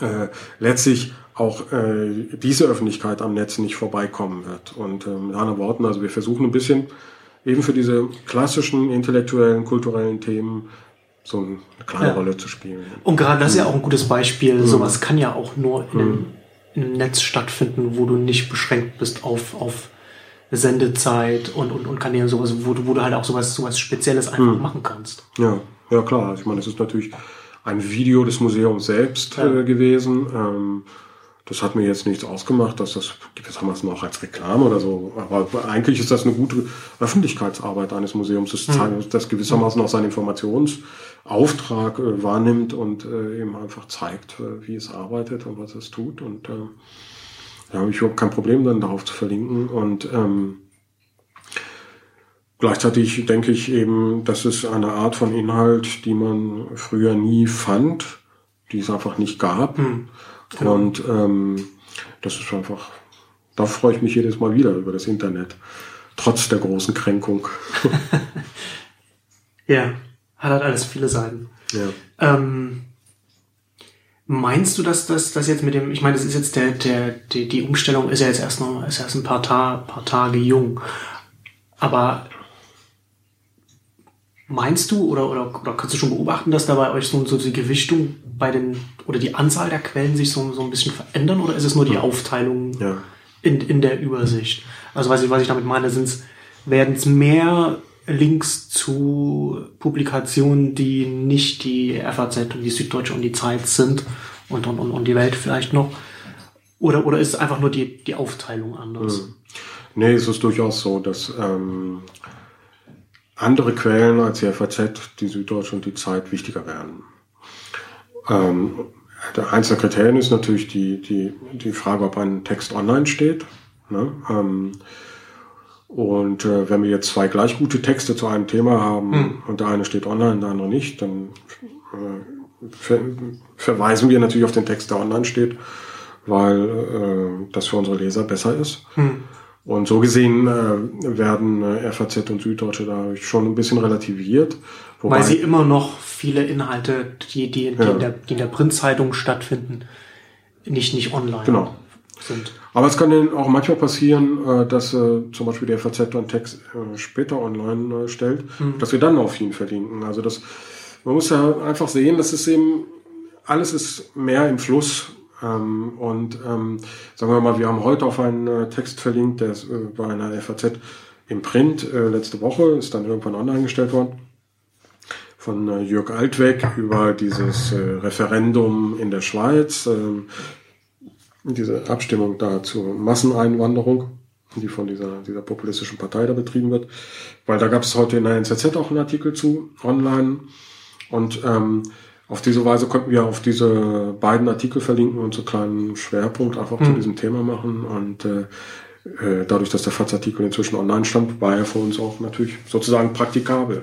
hm. äh, letztlich auch äh, diese Öffentlichkeit am Netz nicht vorbeikommen wird. Und ähm, mit anderen Worten, also wir versuchen ein bisschen eben für diese klassischen intellektuellen, kulturellen Themen so eine kleine ja. Rolle zu spielen. Und gerade das ist ja auch ein gutes Beispiel. Mhm. Sowas kann ja auch nur in einem, mhm. in einem, Netz stattfinden, wo du nicht beschränkt bist auf, auf Sendezeit und, und, und Kanäle sowas, wo du, wo du halt auch sowas, sowas Spezielles einfach mhm. machen kannst. Ja, ja klar. Ich meine, es ist natürlich ein Video des Museums selbst ja. äh, gewesen. Ähm, das hat mir jetzt nichts ausgemacht, dass das, das haben wir es noch als Reklame oder so. Aber eigentlich ist das eine gute Öffentlichkeitsarbeit eines Museums, das, mhm. das gewissermaßen auch seinen Informationsauftrag äh, wahrnimmt und äh, eben einfach zeigt, äh, wie es arbeitet und was es tut. Und äh, da habe ich überhaupt kein Problem dann darauf zu verlinken. Und ähm, gleichzeitig denke ich eben, das ist eine Art von Inhalt, die man früher nie fand, die es einfach nicht gab. Mhm Genau. Und ähm, das ist einfach, da freue ich mich jedes Mal wieder über das Internet. trotz der großen Kränkung. ja, hat halt alles viele Seiten. Ja. Ähm, meinst du, dass das dass jetzt mit dem, ich meine, das ist jetzt der, der, die, die Umstellung ist ja jetzt erst noch, ist erst ein paar, Ta paar Tage jung. Aber meinst du oder, oder, oder kannst du schon beobachten, dass da bei euch so, so die Gewichtung bei den oder die Anzahl der Quellen sich so, so ein bisschen verändern oder ist es nur die Aufteilung Ja. in, in der Übersicht? Also was ich, was ich damit meine, werden es mehr Links zu Publikationen, die nicht die FAZ und die Süddeutsche und die Zeit sind und, und, und, und die Welt vielleicht noch? Oder, oder ist es einfach nur die, die Aufteilung anders? Nee, es ist durchaus so, dass ähm, andere Quellen als die FAZ, die Süddeutsche und die Zeit wichtiger werden. Ähm, der eins der Kriterien ist natürlich die, die, die Frage, ob ein Text online steht. Ne? Ähm, und äh, wenn wir jetzt zwei gleich gute Texte zu einem Thema haben und der eine steht online, der andere nicht, dann äh, ver verweisen wir natürlich auf den Text, der online steht, weil äh, das für unsere Leser besser ist. Und so gesehen äh, werden äh, FAZ und Süddeutsche dadurch schon ein bisschen relativiert. Wobei, Weil sie immer noch viele Inhalte, die, die, die, Ja. in, der, die in der Printzeitung stattfinden, nicht, nicht online Genau. sind. aber es kann dann auch manchmal passieren, äh, dass äh, zum Beispiel der FAZ einen Text äh, später online äh, stellt, dass wir dann auf ihn verlinken. Also das, man muss ja einfach sehen, dass es eben alles ist mehr im Fluss. Ähm, und ähm, sagen wir mal, wir haben heute auf einen äh, Text verlinkt, der ist äh, bei einer FAZ im Print äh, letzte Woche, ist dann irgendwann online gestellt worden von äh, Jörg Altweg über dieses äh, Referendum in der Schweiz, ähm, diese Abstimmung da zur Masseneinwanderung, die von dieser, dieser populistischen Partei da betrieben wird. Weil da gab es heute in der NZZ auch einen Artikel zu, online. Und ähm, auf diese Weise konnten wir auf diese beiden Artikel verlinken und so einen kleinen Schwerpunkt einfach zu diesem Thema machen. Und äh, äh, dadurch, dass der FAZ-Artikel inzwischen online stand, war er für uns auch natürlich sozusagen praktikabel.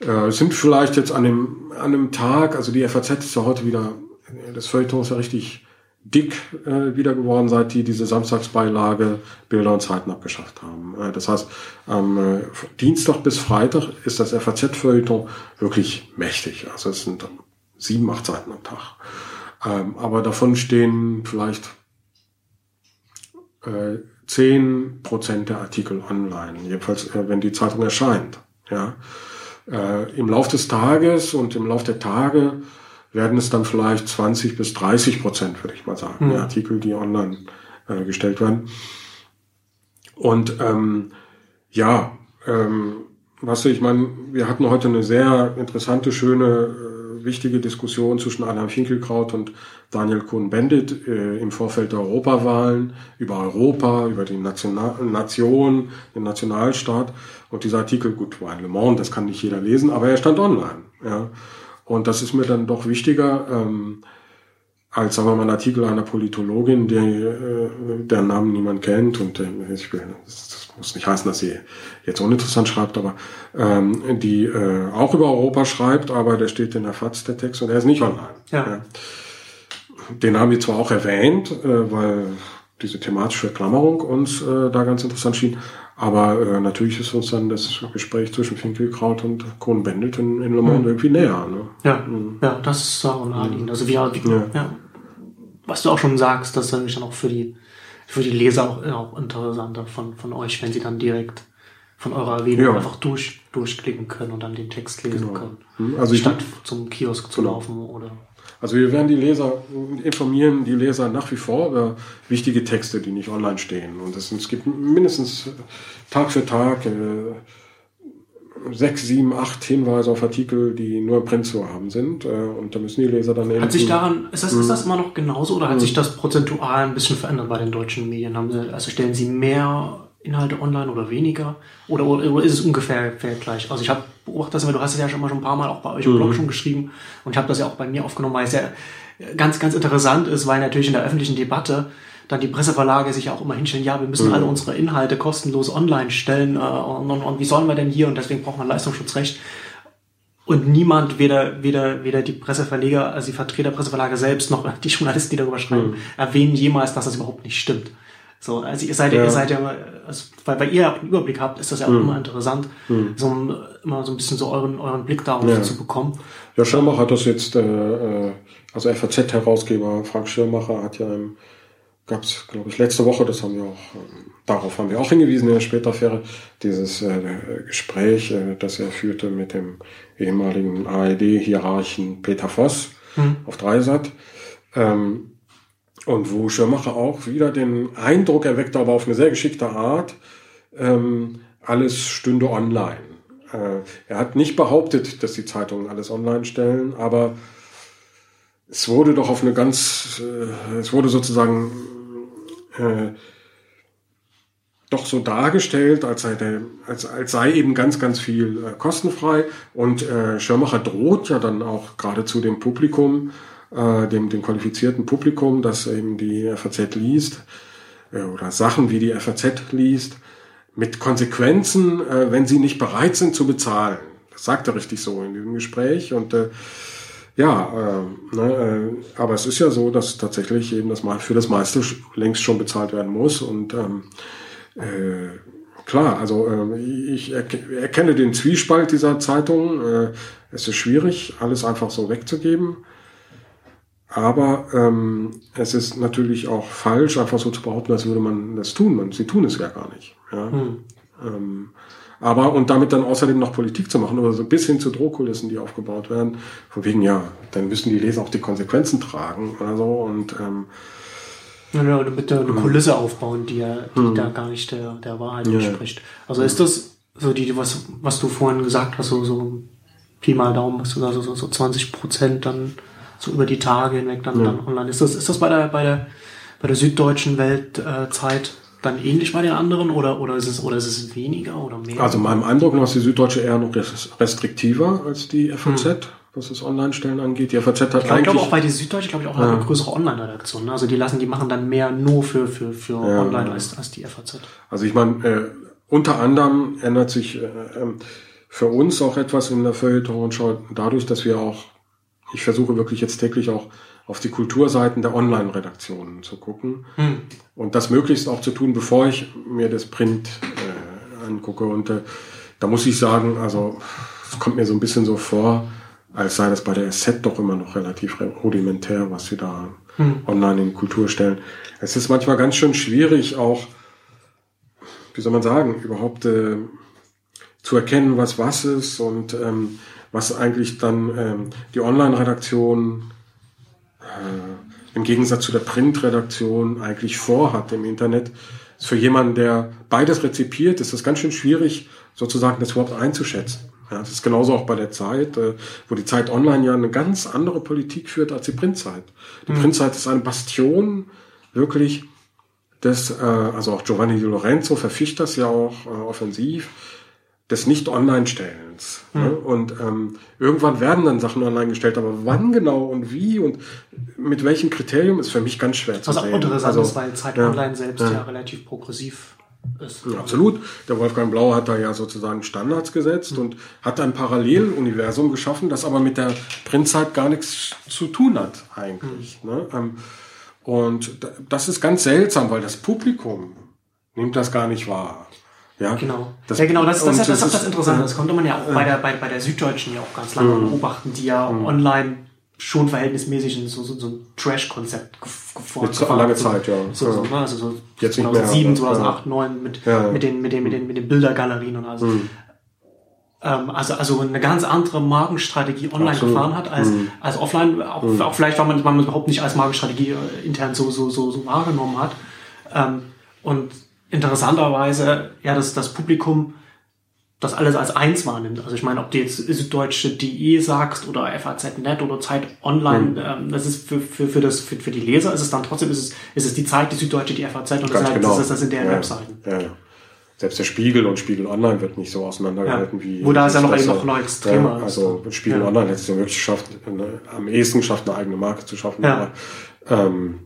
Äh, es sind vielleicht jetzt an dem, an dem Tag, also die FAZ ist ja heute wieder, das Feuilleton ist ja richtig dick äh, wieder geworden, seit die diese Samstagsbeilage Bilder und Zeiten abgeschafft haben. Äh, das heißt, am äh, Dienstag bis Freitag ist das FAZ-Feuilleton wirklich mächtig. Also es sind sieben, acht Seiten am Tag. Ähm, aber davon stehen vielleicht äh, 10 Prozent der Artikel online, jedenfalls äh, wenn die Zeitung erscheint. Ja. Äh, Im Lauf des Tages und im Lauf der Tage werden es dann vielleicht 20 bis 30 Prozent, würde ich mal sagen, der Artikel, die online äh, gestellt werden. Und ähm, ja, ähm, was ich meine, wir hatten heute eine sehr interessante, schöne, äh, wichtige Diskussion zwischen Adam Finkelkraut und Daniel Cohn-Bendit äh, im Vorfeld der Europawahlen über Europa, über die National Nation, den Nationalstaat. Und dieser Artikel, gut, war in Le Monde, das kann nicht jeder lesen, aber er stand online. Ja. Und das ist mir dann doch wichtiger, ähm, als sagen wir mal ein Artikel einer Politologin, die, äh, deren Namen niemand kennt und äh, ich will, das, das muss nicht heißen, dass sie jetzt uninteressant schreibt, aber ähm, die äh, auch über Europa schreibt, aber der steht in der FAZ der Text und er ist nicht online. Ja. Den haben wir zwar auch erwähnt, äh, weil diese thematische Klammerung uns äh, da ganz interessant schien, aber äh, natürlich ist uns dann das Gespräch zwischen Finkelkraut und Cohn-Bendit in, in Le Monde irgendwie näher. Ne? Ja, ja, das ist auch naheliegend. Also wir, ja. ja. was du auch schon sagst, das ist natürlich dann auch für die, für die Leser auch, auch interessanter von, von euch, wenn sie dann direkt von eurer Erwähnung Ja. einfach durch, durchklicken können und dann den Text lesen können. Hm, also ich- Statt zum Kiosk zu laufen oder. Also wir werden die Leser informieren, die Leser nach wie vor über wichtige Texte, die nicht online stehen. Und es, es gibt mindestens Tag für Tag äh, sechs, sieben, acht Hinweise auf Artikel, die nur im Print zu haben sind. Äh, und da müssen die Leser dann eben. Hat sich daran, ist das, Mhm. ist das immer noch genauso oder hat sich das prozentual ein bisschen verändert bei den deutschen Medien? Haben sie, also stellen sie mehr Inhalte online oder weniger? Oder, oder, ist es ungefähr, gleich? Also ich habe beobachtet, das, du hast es ja schon mal schon ein paar Mal auch bei euch im Mhm. Blog schon geschrieben und ich habe das ja auch bei mir aufgenommen, weil es ja ganz, ganz interessant ist, weil natürlich in der öffentlichen Debatte dann die Presseverlage sich ja auch immer hinstellen, ja, wir Mhm. müssen alle unsere Inhalte kostenlos online stellen äh, und, und, und wie sollen wir denn hier und deswegen braucht man Leistungsschutzrecht. Und niemand, weder, weder, weder die Presseverleger, also die Vertreter der Presseverlage selbst, noch die Journalisten, die darüber schreiben, erwähnen jemals, dass das überhaupt nicht stimmt. So, also ihr seid ja, ihr seid ja, also, weil, weil ihr auch einen Überblick habt, ist das ja auch mhm. immer interessant, mhm. so immer so ein bisschen so euren, euren Blick darauf ja. zu bekommen. Ja, Schirmacher hat das jetzt, äh, äh also FAZ-Herausgeber Frank Schirmacher hat ja im gab es, glaube ich, letzte Woche, das haben wir auch, ähm, darauf haben wir auch hingewiesen in der Spätaffäre, dieses äh, Gespräch, äh, das er führte mit dem ehemaligen ARD-Hierarchen Peter Voss mhm. auf Dreisat. Ähm, und wo Schirmacher auch wieder den Eindruck erweckte, aber auf eine sehr geschickte Art, ähm, alles stünde online. Äh, er hat nicht behauptet, dass die Zeitungen alles online stellen, aber es wurde doch auf eine ganz, äh, es wurde sozusagen äh, doch so dargestellt, als sei, der, als, als sei eben ganz, ganz viel äh, kostenfrei. Und äh, Schirmacher droht ja dann auch geradezu dem Publikum, äh, dem, dem qualifizierten Publikum, das eben die FAZ liest, äh, oder Sachen wie die FAZ liest, mit Konsequenzen, äh, wenn sie nicht bereit sind zu bezahlen. Das sagt er richtig so in diesem Gespräch. Und äh, ja, äh, ne, äh, aber es ist ja so, dass tatsächlich eben das mal für das meiste längst schon bezahlt werden muss und ähm, äh, klar, also äh, ich erkenne den Zwiespalt dieser Zeitung. Äh, es ist schwierig, alles einfach so wegzugeben. Aber ähm, es ist natürlich auch falsch, einfach so zu behaupten, als würde man das tun. Man, sie tun es ja gar nicht. Ja? Hm. Ähm, aber und damit dann außerdem noch Politik zu machen oder so bis hin zu Drohkulissen, die aufgebaut werden, von wegen, ja, dann müssen die Leser auch die Konsequenzen tragen oder so und ähm, ja, damit eine hm. Kulisse aufbauen, die ja die hm. da gar nicht der, der Wahrheit entspricht. Also ist das so die, was, was du vorhin gesagt hast, so, so Pi mal Daumen, was du da so, so, so 20 Prozent dann so über die Tage hinweg dann, ja. dann online. Ist das, ist das bei der, bei der, bei der süddeutschen Weltzeit äh, dann ähnlich bei den anderen oder, oder, ist es, oder ist es weniger oder mehr? Also meinem Eindruck nach ist die Süddeutsche eher noch restriktiver als die FAZ, hm. was das Online-Stellen angeht. Die FAZ hat ich glaube, glaube auch bei die Süddeutsche, glaube ich, auch ja. eine größere Online-Redaktion. Ne? Also die lassen, die machen dann mehr nur für, für, für ja. Online als, als die FAZ. Also ich meine, äh, unter anderem ändert sich äh, äh, für uns auch etwas in der Feuilleton-Schau dadurch, dass wir auch, ich versuche wirklich jetzt täglich auch auf die Kulturseiten der Online-Redaktionen zu gucken hm. und das möglichst auch zu tun, bevor ich mir das Print äh, angucke. Und äh, da muss ich sagen, also es kommt mir so ein bisschen so vor, als sei das bei der SZ doch immer noch relativ rudimentär, was sie da hm. online in Kultur stellen. Es ist manchmal ganz schön schwierig, auch, wie soll man sagen, überhaupt äh, zu erkennen, was was ist und ähm, was eigentlich dann ähm, die Online-Redaktion äh, im Gegensatz zu der Printredaktion eigentlich vorhat im Internet. Ist für jemanden, der beides rezipiert, ist das ganz schön schwierig, sozusagen das überhaupt einzuschätzen. Ja, das ist genauso auch bei der Zeit, äh, wo die Zeit online ja eine ganz andere Politik führt als die Printzeit. Die mhm. Printzeit ist eine Bastion wirklich des, äh, also auch Giovanni Di Lorenzo verficht das ja auch äh, offensiv, des Nicht-Online-Stellens. Mhm. Ne? Und ähm, irgendwann werden dann Sachen online gestellt, aber wann genau und wie und mit welchem Kriterium ist für mich ganz schwer zu Was sehen. Was auch interessant also, ist, weil Zeit ja, Online selbst ja, ja relativ progressiv ist. Ja, absolut. Der Wolfgang Blau hat da ja sozusagen Standards gesetzt mhm. und hat ein Paralleluniversum geschaffen, das aber mit der Printzeit gar nichts zu tun hat eigentlich. Mhm. Ne? Ähm, und das ist ganz seltsam, weil das Publikum nimmt das gar nicht wahr. Ja, genau. Das, ja, genau, das, das, das, das ist das Interessante. Das konnte man ja auch bei der, bei, bei der Süddeutschen ja auch ganz lange mhm. beobachten, die ja mhm. online schon verhältnismäßig in so, so, so ein Trash-Konzept gefahren Jetzt lange Zeit, ja. So, so, ne? Also so Jetzt 2007, 2008, 2009 mit, ja. mit, den, mit, den, mit, den, mit den Bildergalerien und also. Mhm. Ähm, also, also eine ganz andere Markenstrategie online Absolut. gefahren hat als, mhm. als offline, auch, mhm. auch vielleicht, weil man, weil man überhaupt nicht als Markenstrategie äh, intern so, so, so, so wahrgenommen hat. Ähm, und interessanterweise ja das, das Publikum das alles als eins wahrnimmt. Also ich meine, ob du jetzt süddeutsche.de sagst oder FAZ.net oder Zeit Online, mhm. ähm, das ist für, für, für, das, für, für die Leser ist es dann trotzdem, ist es, ist es die Zeit, die Süddeutsche, die FAZ und das, genau. das, ist, das sind deren ja, Webseiten. Ja, ja. Selbst der Spiegel und Spiegel Online wird nicht so auseinandergehalten wie. Wo da ist ja noch, noch, noch extremer. Also Spiegel Online hätte es ja wirklich geschafft, eine, am ehesten geschafft, eine eigene Marke zu schaffen. Aber ähm,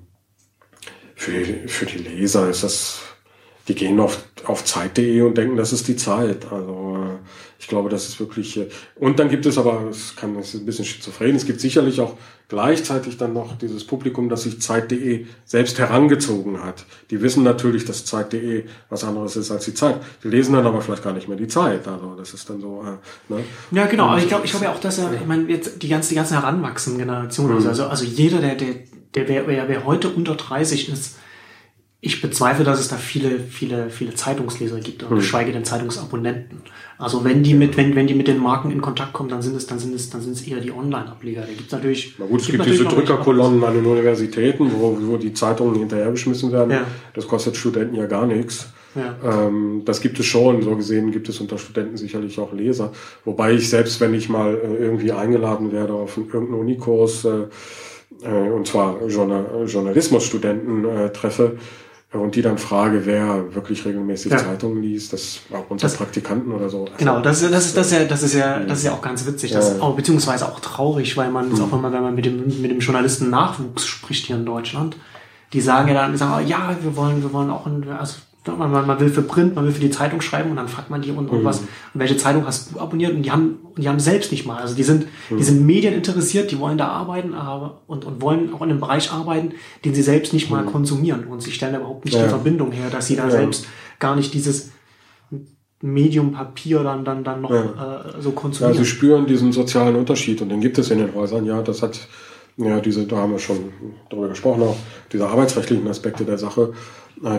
für, für die Leser ist das die gehen auf, auf Zeit.de und denken, das ist die Zeit. Also äh, ich glaube, das ist wirklich. Äh, und dann gibt es aber, es kann es ist ein bisschen schizophren, es gibt sicherlich auch gleichzeitig dann noch dieses Publikum, das sich Zeit.de selbst herangezogen hat. Die wissen natürlich, dass Zeit.de was anderes ist als die Zeit. Die lesen dann aber vielleicht gar nicht mehr die Zeit. Also das ist dann so. Äh, ne? Ja, genau. Aber ich glaube, ich glaube ja auch, dass er, ich meine, jetzt die ganze, die ganzen heranwachsenden Generationen, mhm. also also jeder, der der der wer, wer, wer heute unter 30 ist, ich bezweifle, dass es da viele, viele, viele Zeitungsleser gibt, hm. geschweige denn Zeitungsabonnenten. Also wenn die mit, wenn, wenn die mit den Marken in Kontakt kommen, dann sind es, dann sind es, dann sind es eher die Online-Ableger. Da gibt's natürlich. Na gut, es gibt, gibt diese Drückerkolonnen an den Universitäten, wo, wo die Zeitungen hinterhergeschmissen werden. Ja. Das kostet Studenten ja gar nichts. Ja. Ähm, das gibt es schon. So gesehen gibt es unter Studenten sicherlich auch Leser. Wobei ich selbst, wenn ich mal äh, irgendwie eingeladen werde auf irgendeinen Unikurs, äh, äh, und zwar Journal Journalismusstudenten äh, treffe, und die dann frage, wer wirklich regelmäßig ja. Zeitungen liest, das auch unsere das, Praktikanten oder so. Also, genau, das, das ist das ist ja das ist ja das ist ja auch ganz witzig, das ja. auch beziehungsweise auch traurig, weil man mhm. auch immer, wenn man mit dem mit dem Journalisten Nachwuchs spricht hier in Deutschland, die sagen ja dann, die sagen, oh, ja, wir wollen wir wollen auch ein, also man, man, man will für Print, man will für die Zeitung schreiben und dann fragt man die und, und mhm. was, und welche Zeitung hast du abonniert und die haben, und die haben selbst nicht mal. Also die sind, mhm. die sind Medien interessiert, die wollen da arbeiten, aber, und, und wollen auch in einem Bereich arbeiten, den sie selbst nicht mal mhm. konsumieren und sie stellen überhaupt nicht ja. die Verbindung her, dass sie da ja. selbst gar nicht dieses Medium Papier dann, dann, dann noch ja. äh, so konsumieren. Ja, sie spüren diesen sozialen Unterschied und den gibt es in den Häusern, ja, das hat, ja, diese, da haben wir schon darüber gesprochen auch, diese arbeitsrechtlichen Aspekte der Sache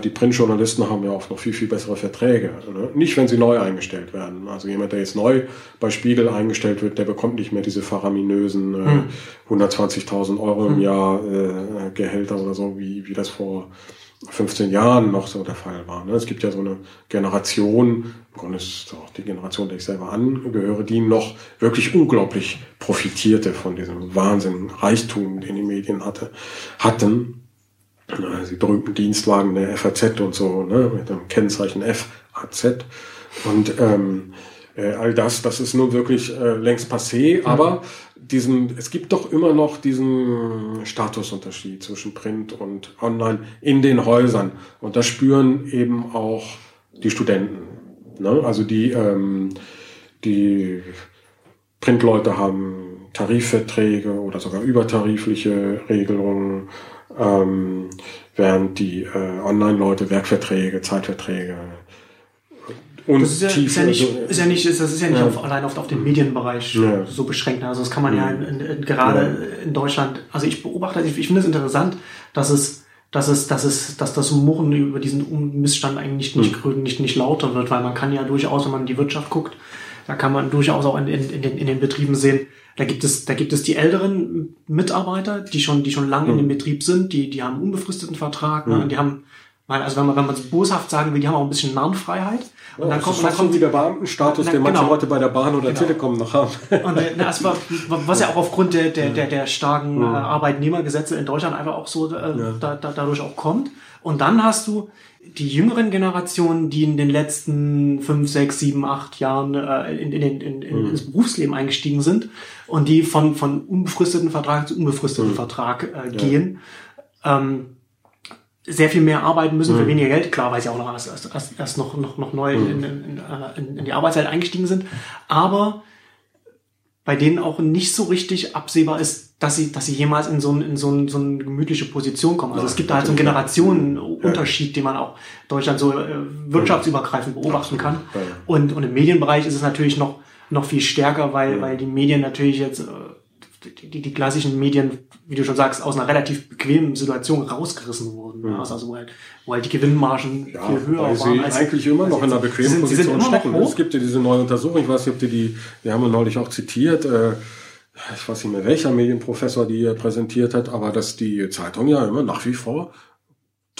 die Printjournalisten haben ja oft noch viel, viel bessere Verträge. Ne? Nicht, wenn sie neu eingestellt werden. Also jemand, der jetzt neu bei Spiegel eingestellt wird, der bekommt nicht mehr diese faraminösen äh, hm. 120.000 Euro im hm. Jahr äh, Gehälter oder so, wie, wie das vor 15 Jahren noch so der Fall war. Ne? Es gibt ja so eine Generation, im Grunde ist es auch die Generation, der ich selber angehöre, die noch wirklich unglaublich profitierte von diesem Wahnsinn, Reichtum, den die Medien hatte, hatten die berühmten Dienstwagen der FAZ und so, ne, mit dem Kennzeichen FAZ. Und ähm, äh, all das, das ist nun wirklich äh, längst passé, mhm. aber diesen, es gibt doch immer noch diesen Statusunterschied zwischen Print und Online in den Häusern. Und das spüren eben auch die Studenten. Ne? Also die, ähm, die Printleute haben Tarifverträge oder sogar übertarifliche Regelungen ähm, während die äh, Online-Leute Werkverträge, Zeitverträge und das ist ja, ist ja nicht, ist ja nicht, das ist ja nicht ja. Auf, allein auf, auf den Medienbereich ja. so beschränkt. Also das kann man ja, in, in, in, gerade in Deutschland, also ich beobachte, ich, ich finde es interessant, dass es, dass es, dass es, dass das Murren über diesen Missstand eigentlich nicht, nicht, nicht, nicht lauter wird, weil man kann ja durchaus, wenn man in die Wirtschaft guckt, da kann man durchaus auch in, in, in, den, in den Betrieben sehen, da gibt es, da gibt es die älteren Mitarbeiter, die schon, die schon lange mhm. in dem Betrieb sind, die, die haben einen unbefristeten Vertrag, ne? mhm. die haben, also wenn man, wenn man es boshaft sagen will, die haben auch ein bisschen Narrenfreiheit. Und ja, dann kommt, dann kommt wie der Beamtenstatus, na, den manche genau. Leute bei der Bahn oder genau. Telekom noch haben. Und äh, na, also, was ja auch aufgrund der, der, der, der starken mhm. äh, Arbeitnehmergesetze in Deutschland einfach auch so äh, ja. da, da, dadurch auch kommt. Und dann hast du die jüngeren Generationen, die in den letzten fünf, sechs, sieben, acht Jahren äh, in, in, in, in, mhm. ins Berufsleben eingestiegen sind und die von, von unbefristeten Vertrag zu unbefristeten mhm. Vertrag äh, gehen, ja. ähm, sehr viel mehr arbeiten müssen mhm. für weniger Geld. Klar, weil sie auch noch erst, erst, erst noch, noch, noch neu mhm. in, in, in, in die Arbeitswelt eingestiegen sind. Aber bei denen auch nicht so richtig absehbar ist, dass sie, dass sie jemals in so, ein, in so, ein, so eine gemütliche Position kommen. Also es gibt da halt so einen Generationenunterschied, den man auch Deutschland so äh, wirtschaftsübergreifend beobachten kann. Und, und im Medienbereich ist es natürlich noch, noch viel stärker, weil, weil die Medien natürlich jetzt äh, die, die, klassischen Medien, wie du schon sagst, aus einer relativ bequemen Situation rausgerissen wurden. Mhm. Also wo halt, wo halt die Gewinnmargen ja, viel höher weil waren. Sie als eigentlich immer noch in einer bequemen sind, Position stecken. Es gibt ja diese neue Untersuchung, ich weiß nicht, ob die die, die haben wir neulich auch zitiert, äh, ich weiß nicht mehr welcher Medienprofessor die präsentiert hat, aber dass die Zeitung ja immer nach wie vor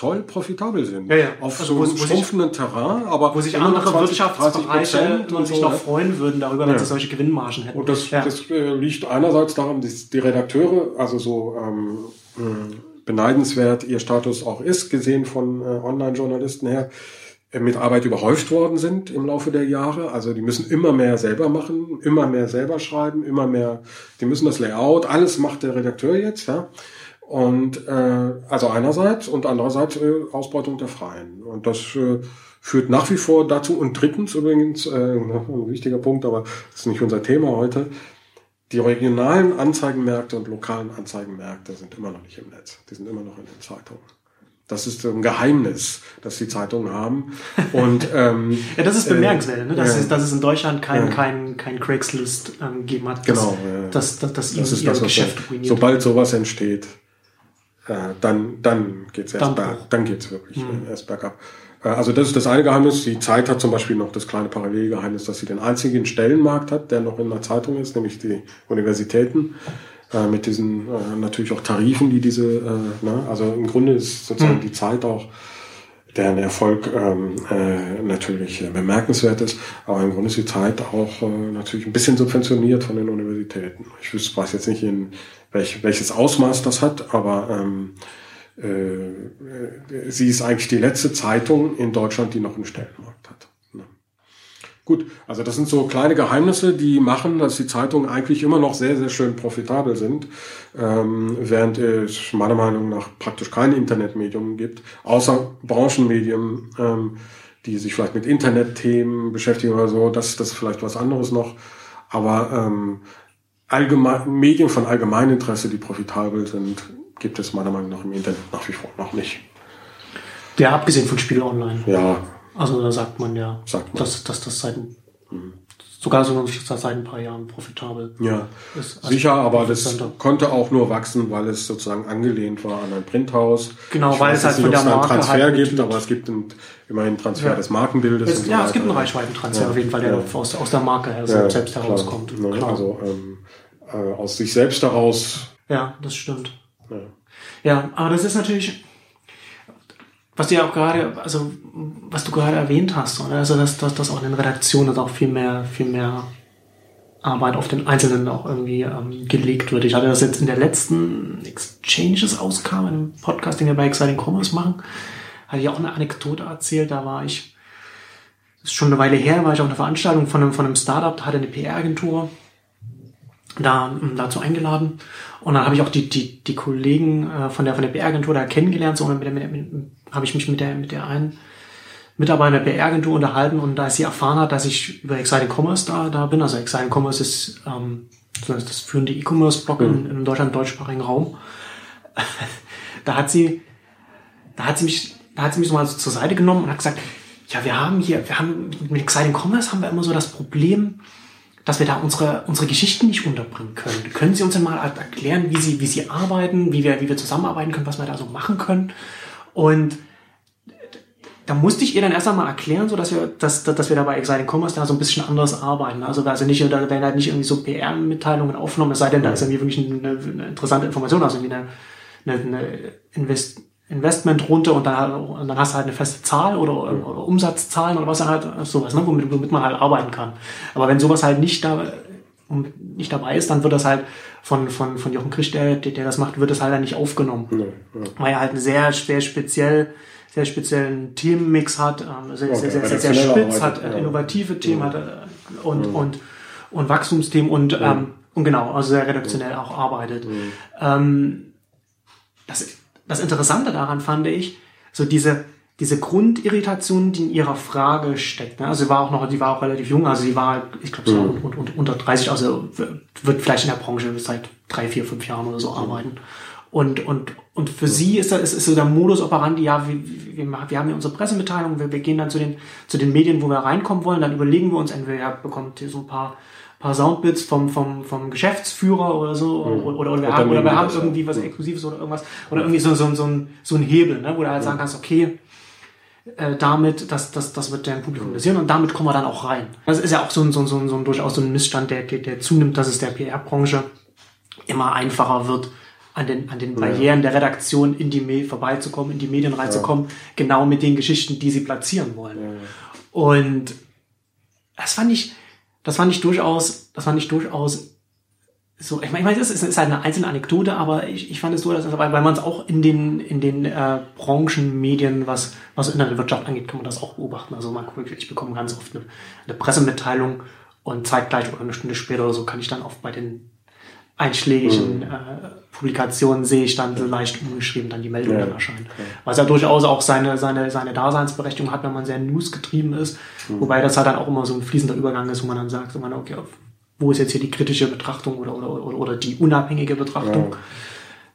toll profitabel sind. Ja, ja. Auf also so einem schrumpfenden Terrain, aber wo sich andere 20, Wirtschaftsbereiche und sich so, noch freuen würden darüber, wenn ja. sie solche Gewinnmargen hätten. Und das, das äh, liegt einerseits daran, dass die Redakteure, also so ähm, beneidenswert ihr Status auch ist, gesehen von äh, Online-Journalisten her, äh, mit Arbeit überhäuft worden sind im Laufe der Jahre. Also die müssen immer mehr selber machen, immer mehr selber schreiben, immer mehr, die müssen das Layout, alles macht der Redakteur jetzt, ja. Und äh, also einerseits und andererseits äh, Ausbeutung der Freien. Und das äh, führt nach wie vor dazu. Und drittens übrigens, äh, ein wichtiger Punkt, aber das ist nicht unser Thema heute, die regionalen Anzeigenmärkte und lokalen Anzeigenmärkte sind immer noch nicht im Netz. Die sind immer noch in den Zeitungen. Das ist ein Geheimnis, das die Zeitungen haben. Und ähm, ja, das ist bemerkenswert, ne? dass, äh, es, dass es in Deutschland kein, äh, kein, kein Craigslist ähm, gegeben hat, das, genau, äh, das, das, das, das ist das, Geschäft ruiniert. Sobald sowas entsteht, äh, dann, dann geht's erst berg, dann geht's wirklich mhm. erst bergab. Äh, also das ist das eine Geheimnis. Die Zeit hat zum Beispiel noch das kleine Parallelgeheimnis, dass sie den einzigen Stellenmarkt hat, der noch in der Zeitung ist, nämlich die Universitäten äh, mit diesen äh, natürlich auch Tarifen, die diese, äh, ne, also im Grunde ist sozusagen mhm. die Zeit auch deren Erfolg ähm, äh, natürlich bemerkenswert ist, aber im Grunde ist die Zeit auch äh, natürlich ein bisschen subventioniert von den Universitäten. Ich weiß jetzt nicht, in welch, welches Ausmaß das hat, aber ähm, äh, sie ist eigentlich die letzte Zeitung in Deutschland, die noch einen Stellenmarkt hat. Gut, also das sind so kleine Geheimnisse, die machen, dass die Zeitungen eigentlich immer noch sehr, sehr schön profitabel sind, ähm, während es meiner Meinung nach praktisch kein Internetmedium gibt, außer Branchenmedien, ähm, die sich vielleicht mit Internetthemen beschäftigen oder so, das, das ist vielleicht was anderes noch. Aber ähm, allgemein, Medien von Allgemeininteresse, die profitabel sind, gibt es meiner Meinung nach im Internet nach wie vor noch nicht. Ja, abgesehen von Spiel Online. Ja, also da sagt man ja, sagt man. Dass, dass das seit mhm. sogar so seit ein paar Jahren profitabel ja, ist. Sicher, aber das konnte auch nur wachsen, weil es sozusagen angelehnt war an ein Printhaus. Genau, ich weil es halt von der Marke einen Transfer halt gibt, aber es gibt einen, immerhin Transfer ja. des Markenbildes. Es, ja, so es gibt einen Reichweitentransfer ja, auf jeden Fall, der aus, aus der Marke her, selbst herauskommt. Ne, also ähm, äh, aus sich selbst heraus. Ja, das stimmt. Ja. ja, aber das ist natürlich was du ja auch gerade, also was du gerade erwähnt hast, oder? also dass, dass, dass auch in den Redaktionen auch viel mehr, viel mehr Arbeit auf den Einzelnen auch irgendwie ähm, gelegt wird. Ich hatte das jetzt in der letzten Exchanges-Ausgabe, einem Podcast, den wir bei Exciting Commerce machen, hatte ich auch eine Anekdote erzählt. Da war ich, das ist schon eine Weile her, war ich auf einer Veranstaltung von einem, von einem Startup, da hatte eine PR-Agentur da ähm, dazu eingeladen und dann habe ich auch die die die Kollegen äh, von der von der PR-Agentur da kennengelernt so und mit, mit, mit, habe ich mich mit der mit der einen Mitarbeiter der PR-Agentur unterhalten und da sie erfahren hat, dass ich über Exciting Commerce da da bin, also Exciting Commerce ist ähm, das führende E-Commerce-Blog mhm. in, in Deutschland deutschsprachigen Raum. da hat sie da hat sie mich da hat sie mich so mal so zur Seite genommen und hat gesagt, ja, wir haben hier, wir haben mit Exciting Commerce haben wir immer so das Problem, dass wir da unsere, unsere Geschichten nicht unterbringen können. Können Sie uns denn mal erklären, wie Sie, wie Sie arbeiten, wie wir, wie wir zusammenarbeiten können, was wir da so machen können? Und da musste ich ihr dann erst einmal erklären, so dass wir, dass, dass wir da bei Exciting Commerce da so ein bisschen anders arbeiten. Also, also nicht, da werden halt nicht irgendwie so PR-Mitteilungen aufgenommen, es sei denn, da ist irgendwie wirklich eine, eine interessante Information, also irgendwie eine, eine, eine Invest, Investment runter und dann, und dann hast du halt eine feste Zahl oder, oder Umsatzzahlen oder was dann halt sowas, ne, womit, womit man halt arbeiten kann. Aber wenn sowas halt nicht da nicht dabei ist, dann wird das halt von, von, von Jochen Krisch, der, der, das macht, wird das halt dann nicht aufgenommen. Nee, ja. Weil er halt einen sehr, sehr speziell, sehr speziellen Themenmix hat, ähm, sehr, okay, sehr, sehr, sehr, sehr spitz, hat ja. innovative Themen ja. hat äh, und, ja. und, und Wachstumsthemen und, ähm, und genau, also sehr redaktionell auch arbeitet. Ähm, das das Interessante daran fand ich, so diese, diese Grundirritation, die in ihrer Frage steckt. Ne? Also sie war auch noch, die war auch relativ jung, also sie war, ich glaube, mhm. unter, unter, unter 30, also wird vielleicht in der Branche seit drei, vier, fünf Jahren oder so mhm. arbeiten. Und, und, und für sie ist, das, ist, ist so der Modus operandi, ja, wir, wir, wir haben ja unsere Pressemitteilung, wir, wir gehen dann zu den, zu den Medien, wo wir reinkommen wollen, dann überlegen wir uns, entweder bekommt ihr so ein paar paar Soundbits vom, vom, vom Geschäftsführer oder so, mhm. oder, oder, wir haben, oder wir haben irgendwie was Exklusives oder irgendwas, oder irgendwie so, so, so, ein, so ein Hebel, ne, wo du halt sagen kannst, okay, äh, damit, das, das, das wird dein Publikum interessieren und damit kommen wir dann auch rein. Das ist ja auch so ein, so, so, so ein durchaus so ein Missstand, der, der, der zunimmt, dass es der PR-Branche immer einfacher wird, an den, an den Barrieren der Redaktion in die Mail vorbeizukommen, in die Medien reinzukommen, ja. genau mit den Geschichten, die sie platzieren wollen. Ja. Und das fand ich, das fand ich durchaus, das fand ich durchaus so, ich meine, es ist, halt eine einzelne Anekdote, aber ich, ich fand es so, dass, weil, weil man es auch in den, in den äh, Branchenmedien, was, was Internetwirtschaft angeht, kann man das auch beobachten. Also man ich bekomme ganz oft eine, eine Pressemitteilung und zeitgleich oder eine Stunde später oder so kann ich dann oft bei den einschlägigen mhm. äh, Publikationen sehe ich dann so leicht umgeschrieben dann die Meldungen ja. dann erscheinen. Ja. Was ja durchaus auch seine, seine, seine Daseinsberechtigung hat, wenn man sehr newsgetrieben ist. Mhm. Wobei das halt dann auch immer so ein fließender Übergang ist, wo man dann sagt, so man, okay, wo ist jetzt hier die kritische Betrachtung oder, oder, oder, oder die unabhängige Betrachtung? Ja.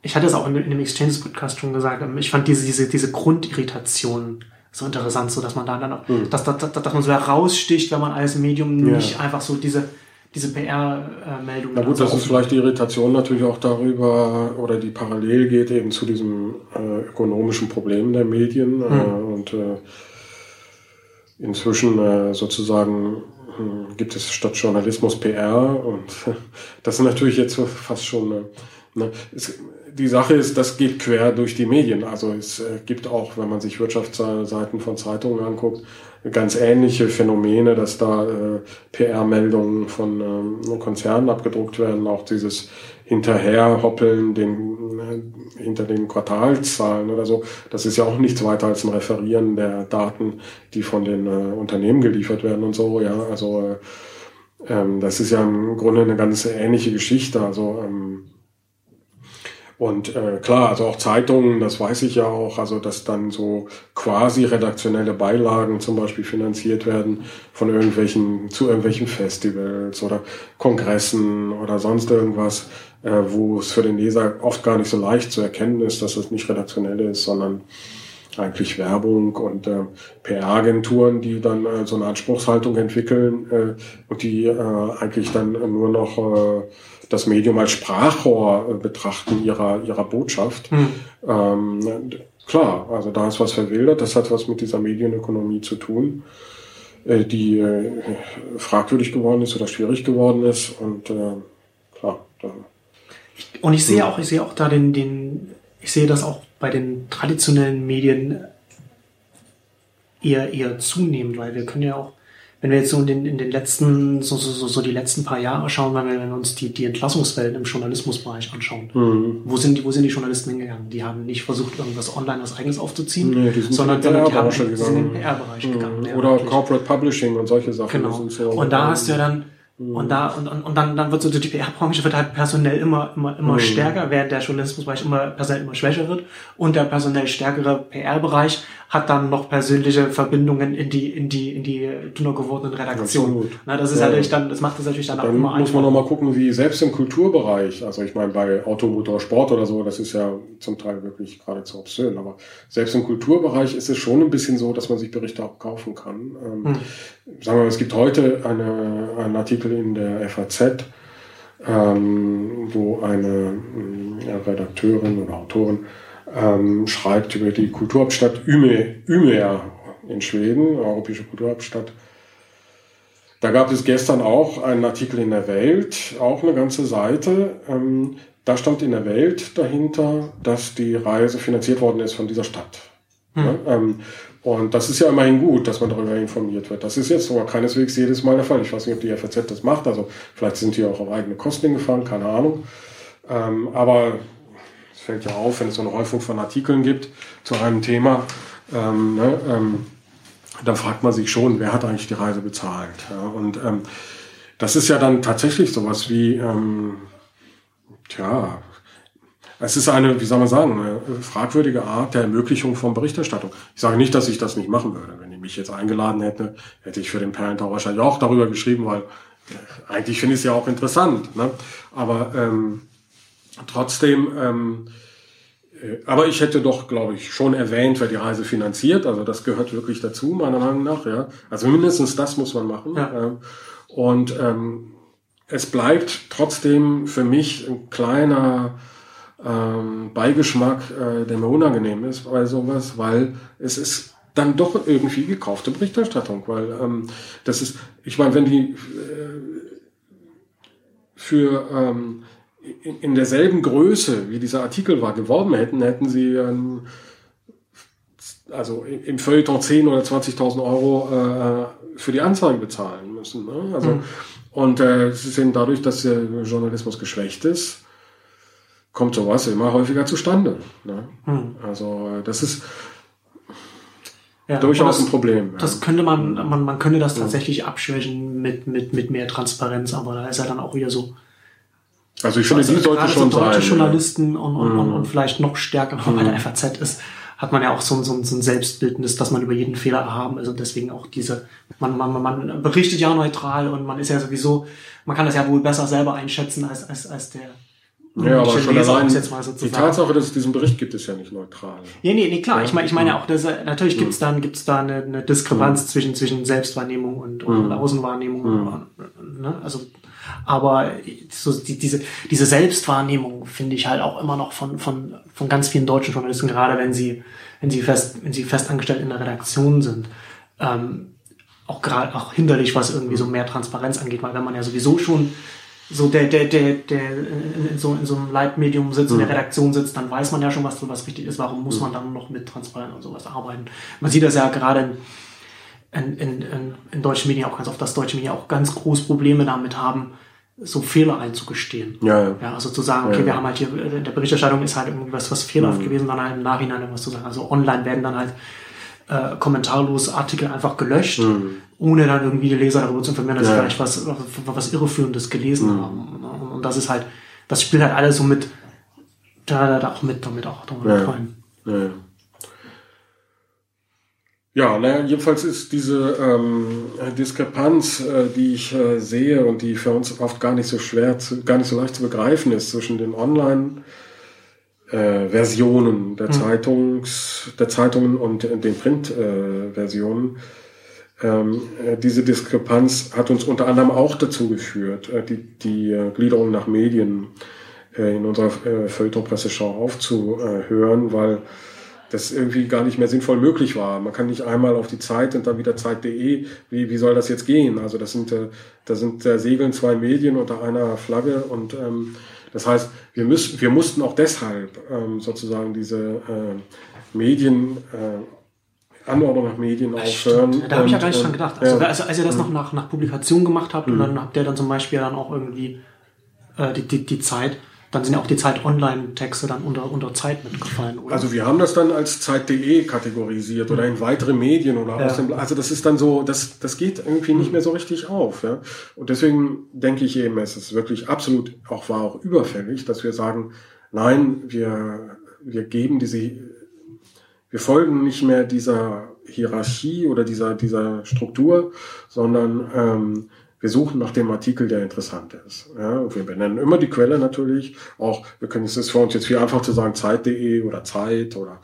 Ich hatte es auch in, in dem Exchanges-Podcast schon gesagt, ähm, ich fand diese, diese, diese Grundirritation so interessant, so dass man da dann auch, mhm. dass, dass, dass, dass man so heraussticht, wenn man als Medium nicht einfach so diese diese PR-Meldung. Na gut, das ist vielleicht die Irritation natürlich auch darüber oder die parallel geht eben zu diesem äh, ökonomischen Problem der Medien äh, mhm. und äh, inzwischen äh, sozusagen hm, gibt es statt Journalismus PR und das ist natürlich jetzt fast schon äh, ne, es, die Sache ist, das geht quer durch die Medien. Also es gibt auch, wenn man sich Wirtschaftsseiten von Zeitungen anguckt, ganz ähnliche Phänomene, dass da äh, PR-Meldungen von ähm, Konzernen abgedruckt werden, auch dieses Hinterherhoppeln den, äh, hinter den Quartalszahlen oder so. Das ist ja auch nichts weiter als ein Referieren der Daten, die von den äh, Unternehmen geliefert werden und so. Ja, also äh, ähm, das ist ja im Grunde eine ganz ähnliche Geschichte. Also ähm, und äh, klar, also auch Zeitungen, das weiß ich ja auch, also dass dann so quasi redaktionelle Beilagen zum Beispiel finanziert werden von irgendwelchen, zu irgendwelchen Festivals oder Kongressen oder sonst irgendwas, äh, wo es für den Leser oft gar nicht so leicht zu erkennen ist, dass es nicht redaktionell ist, sondern eigentlich Werbung und äh, PR-Agenturen, die dann äh, so eine Anspruchshaltung entwickeln äh, und die äh, eigentlich dann nur noch äh, das Medium als Sprachrohr äh, betrachten ihrer, ihrer Botschaft. Mhm. Ähm, klar, also da ist was verwildert, das hat was mit dieser Medienökonomie zu tun, äh, die äh, fragwürdig geworden ist oder schwierig geworden ist und klar. Da, und ich sehe hm. auch, ich sehe auch da den, den, ich sehe das auch bei den traditionellen Medien eher, eher zunehmend, weil wir können ja auch wenn wir jetzt so in den, in den letzten, so, so, so die letzten paar Jahre schauen, wenn wir, wenn wir uns die, die Entlassungswellen im Journalismusbereich anschauen, mhm. wo, sind die, wo sind die Journalisten hingegangen? Die haben nicht versucht, irgendwas online was eigenes aufzuziehen, nee, die sondern, sondern die, haben, sind in den PR-Bereich mhm. gegangen. Oder ja, Corporate Publishing und solche Sachen. Genau. So, und da hast du ja dann und da, und, und, und dann, dann wird so die PR-Branche wird halt personell immer, immer, immer mhm. stärker, während der Journalismusbereich immer personell immer schwächer wird. Und der personell stärkere PR-Bereich hat dann noch persönliche Verbindungen in die, in die, in die dünner gewordenen Redaktionen. Na, das ist ja. natürlich dann, das macht das natürlich dann, dann auch immer muss man noch mal gucken, wie selbst im Kulturbereich, also ich meine bei Automotor Sport oder so, das ist ja zum Teil wirklich geradezu obszön, aber selbst im Kulturbereich ist es schon ein bisschen so, dass man sich Berichte auch kaufen kann. Ähm, hm. Sagen wir mal, es gibt heute eine, einen Artikel in der FAZ, ähm, wo eine ja, Redakteurin oder Autorin ähm, schreibt über die Kulturhauptstadt Ume, Umeå in Schweden, europäische Kulturhauptstadt. Da gab es gestern auch einen Artikel in der Welt, auch eine ganze Seite. Ähm, da stand in der Welt dahinter, dass die Reise finanziert worden ist von dieser Stadt. Hm. Ja, ähm, und das ist ja immerhin gut, dass man darüber informiert wird. Das ist jetzt sogar keineswegs jedes Mal der Fall. Ich weiß nicht, ob die FAZ das macht. Also vielleicht sind die auch auf eigene Kosten gefahren, keine Ahnung. Ähm, aber es fällt ja auf, wenn es so eine Häufung von Artikeln gibt zu einem Thema, ähm, ne, ähm, da fragt man sich schon, wer hat eigentlich die Reise bezahlt. Ja? Und ähm, das ist ja dann tatsächlich sowas wie, ähm, tja, es ist eine, wie soll man sagen, eine fragwürdige Art der Ermöglichung von Berichterstattung. Ich sage nicht, dass ich das nicht machen würde. Wenn die mich jetzt eingeladen hätte, hätte ich für den Perlentau wahrscheinlich auch darüber geschrieben, weil äh, eigentlich finde ich es ja auch interessant. Ne? Aber ähm, trotzdem, ähm, äh, aber ich hätte doch, glaube ich, schon erwähnt, wer die Reise finanziert. Also das gehört wirklich dazu, meiner Meinung nach. Ja, also mindestens das muss man machen. Ja. Ähm, und ähm, es bleibt trotzdem für mich ein kleiner ähm, Beigeschmack, äh, der mir unangenehm ist bei sowas, weil es ist dann doch irgendwie gekaufte Berichterstattung, weil ähm, das ist, ich meine, wenn die äh, für ähm, in, in derselben Größe, wie dieser Artikel war, geworben hätten, hätten sie ähm, also im Feuilleton 10 oder 20.000 Euro äh, für die Anzeige bezahlen müssen. Ne? Also, mhm. Und äh, sie sehen dadurch, dass der Journalismus geschwächt ist, kommt sowas immer häufiger zustande. Ne? Hm. Also das ist ja, durchaus das, ein Problem. Ja. Das könnte man, man, man könnte das tatsächlich abschwächen mit, mit, mit mehr Transparenz, aber da ist ja dann auch wieder so, Also ich finde, also die sollte schon so deutsche sein. Journalisten und, und, und, und vielleicht noch stärker, wenn man bei der FAZ ist, hat man ja auch so, so, so ein Selbstbildnis, dass man über jeden Fehler erhaben ist und deswegen auch diese, man, man, man berichtet ja neutral und man ist ja sowieso, man kann das ja wohl besser selber einschätzen als, als, als der ja, aber schon Leser, allein jetzt mal die Tatsache, dass es diesen Bericht gibt, ist ja nicht neutral. Ja, nee, nee, klar. Ich meine, ich meine auch, dass, natürlich gibt's dann, gibt's da eine, eine Diskrepanz mhm. zwischen, zwischen Selbstwahrnehmung und, und mhm. Außenwahrnehmung. Mhm. Ne? Also, aber so die, diese, diese Selbstwahrnehmung finde ich halt auch immer noch von, von, von ganz vielen deutschen Journalisten, gerade wenn sie, wenn sie fest, wenn sie festangestellt in der Redaktion sind, ähm, auch gerade auch hinderlich, was irgendwie so mehr Transparenz angeht, weil wenn man ja sowieso schon so der, der, der, der in, so, in so einem Leitmedium sitzt, in der mhm. Redaktion sitzt, dann weiß man ja schon, was was richtig ist. Warum muss man mhm. dann noch mit Transparenz und sowas arbeiten? Man sieht das ja gerade in, in, in, in deutschen Medien auch ganz oft, dass deutsche Medien auch ganz groß Probleme damit haben, so Fehler einzugestehen. Ja, ja. ja also zu sagen, okay, ja, wir haben halt hier, in der Berichterstattung ist halt irgendwas was fehlerhaft mhm. gewesen, dann halt im Nachhinein irgendwas zu sagen. Also online werden dann halt äh, kommentarlos Artikel einfach gelöscht, mhm. ohne dann irgendwie die Leser darüber zu informieren, dass ja. sie vielleicht was, was Irreführendes gelesen mhm. haben. Und das ist halt, das spielt halt alles so mit, da, da auch mit, damit auch damit ja. rein. Ja. Ja, naja, jedenfalls ist diese ähm, Diskrepanz, äh, die ich äh, sehe und die für uns oft gar nicht so schwer, zu, gar nicht so leicht zu begreifen ist zwischen den Online- äh, Versionen der, mhm. Zeitungs, der Zeitungen und den Print-Versionen. Äh, ähm, äh, diese Diskrepanz hat uns unter anderem auch dazu geführt, äh, die, die äh, Gliederung nach Medien äh, in unserer äh, Feuilleton-Presseschau aufzuhören, weil das irgendwie gar nicht mehr sinnvoll möglich war. Man kann nicht einmal auf die Zeit und dann wieder Zeit.de. Wie, wie soll das jetzt gehen? Also das sind, äh, da sind segeln zwei Medien unter einer Flagge und ähm, das heißt, wir, müssen, wir mussten auch deshalb ähm, sozusagen diese äh, Medien, äh, Anordnung nach Medien das aufhören. Stimmt. Da habe ich ja gar nicht dran gedacht. Also, ja. also als ihr das noch nach, nach Publikation gemacht habt mhm. und dann habt ihr dann zum Beispiel dann auch irgendwie äh, die, die, die Zeit dann sind ja auch die Zeit Online-Texte dann unter, unter Zeit mitgefallen, oder? Also wir haben das dann als Zeit.de kategorisiert oder in weitere Medien oder ja. aus dem, also das ist dann so, das, das geht irgendwie nicht mehr so richtig auf, ja. Und deswegen denke ich eben, es ist wirklich absolut, auch war auch überfällig, dass wir sagen, nein, wir, wir geben diese, wir folgen nicht mehr dieser Hierarchie oder dieser, dieser Struktur, sondern ähm, wir suchen nach dem Artikel, der interessant ist. Ja, wir benennen immer die Quelle natürlich. Auch, wir können es ist für uns jetzt viel einfach zu sagen, Zeit.de oder Zeit oder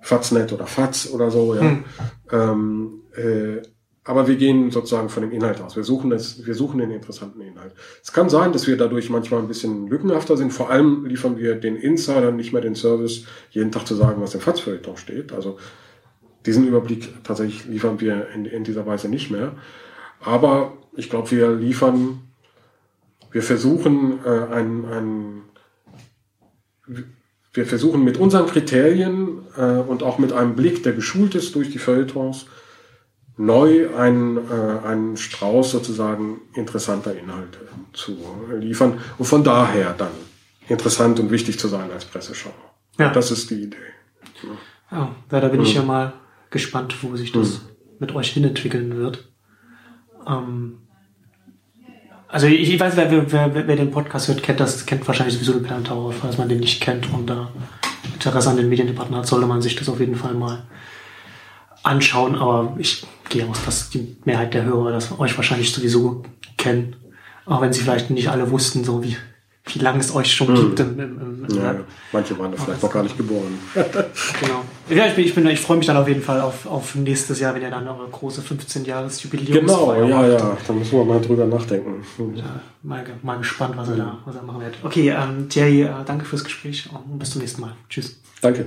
Faznet oder Faz oder so. Ja. Hm. Ähm, äh, aber wir gehen sozusagen von dem Inhalt aus. Wir suchen es, wir suchen den interessanten Inhalt. Es kann sein, dass wir dadurch manchmal ein bisschen lückenhafter sind. Vor allem liefern wir den Insidern nicht mehr den Service, jeden Tag zu sagen, was im Faz-Feuilleton steht. Also diesen Überblick tatsächlich liefern wir in, in dieser Weise nicht mehr. Aber ich glaube, wir liefern, wir versuchen äh, ein, ein wir versuchen mit unseren Kriterien äh, und auch mit einem Blick, der geschult ist durch die Feuilletons, neu einen, äh, einen Strauß sozusagen interessanter Inhalte zu liefern und von daher dann interessant und wichtig zu sein als Presseschau. Ja. Das ist die Idee. Ja, ja da bin mhm. ich ja mal gespannt, wo sich das mhm. mit euch hinentwickeln wird. Ähm, also ich, ich weiß, wer, wer, wer, den Podcast hört, kennt das, kennt wahrscheinlich sowieso den Plan Tower, falls man den nicht kennt und da Interesse an den Mediendebatten hat, sollte man sich das auf jeden Fall mal anschauen. Aber ich gehe aus, dass die Mehrheit der Hörer das euch wahrscheinlich sowieso kennen. Auch wenn sie vielleicht nicht alle wussten, so wie wie lange es euch schon hm. gibt im, im, im ja, Manche waren da vielleicht noch gar nicht geboren. genau. Ja, ich, bin, ich, bin, ich freue mich dann auf jeden Fall auf, auf nächstes Jahr, wenn ihr dann eure große 15-Jahres-Jubiläum Genau, ja, ja, da müssen wir mal drüber nachdenken. Ja, mal, mal gespannt, was er da, was er machen wird. Okay, ähm, Thierry, äh, danke fürs Gespräch und bis zum nächsten Mal. Tschüss. Danke.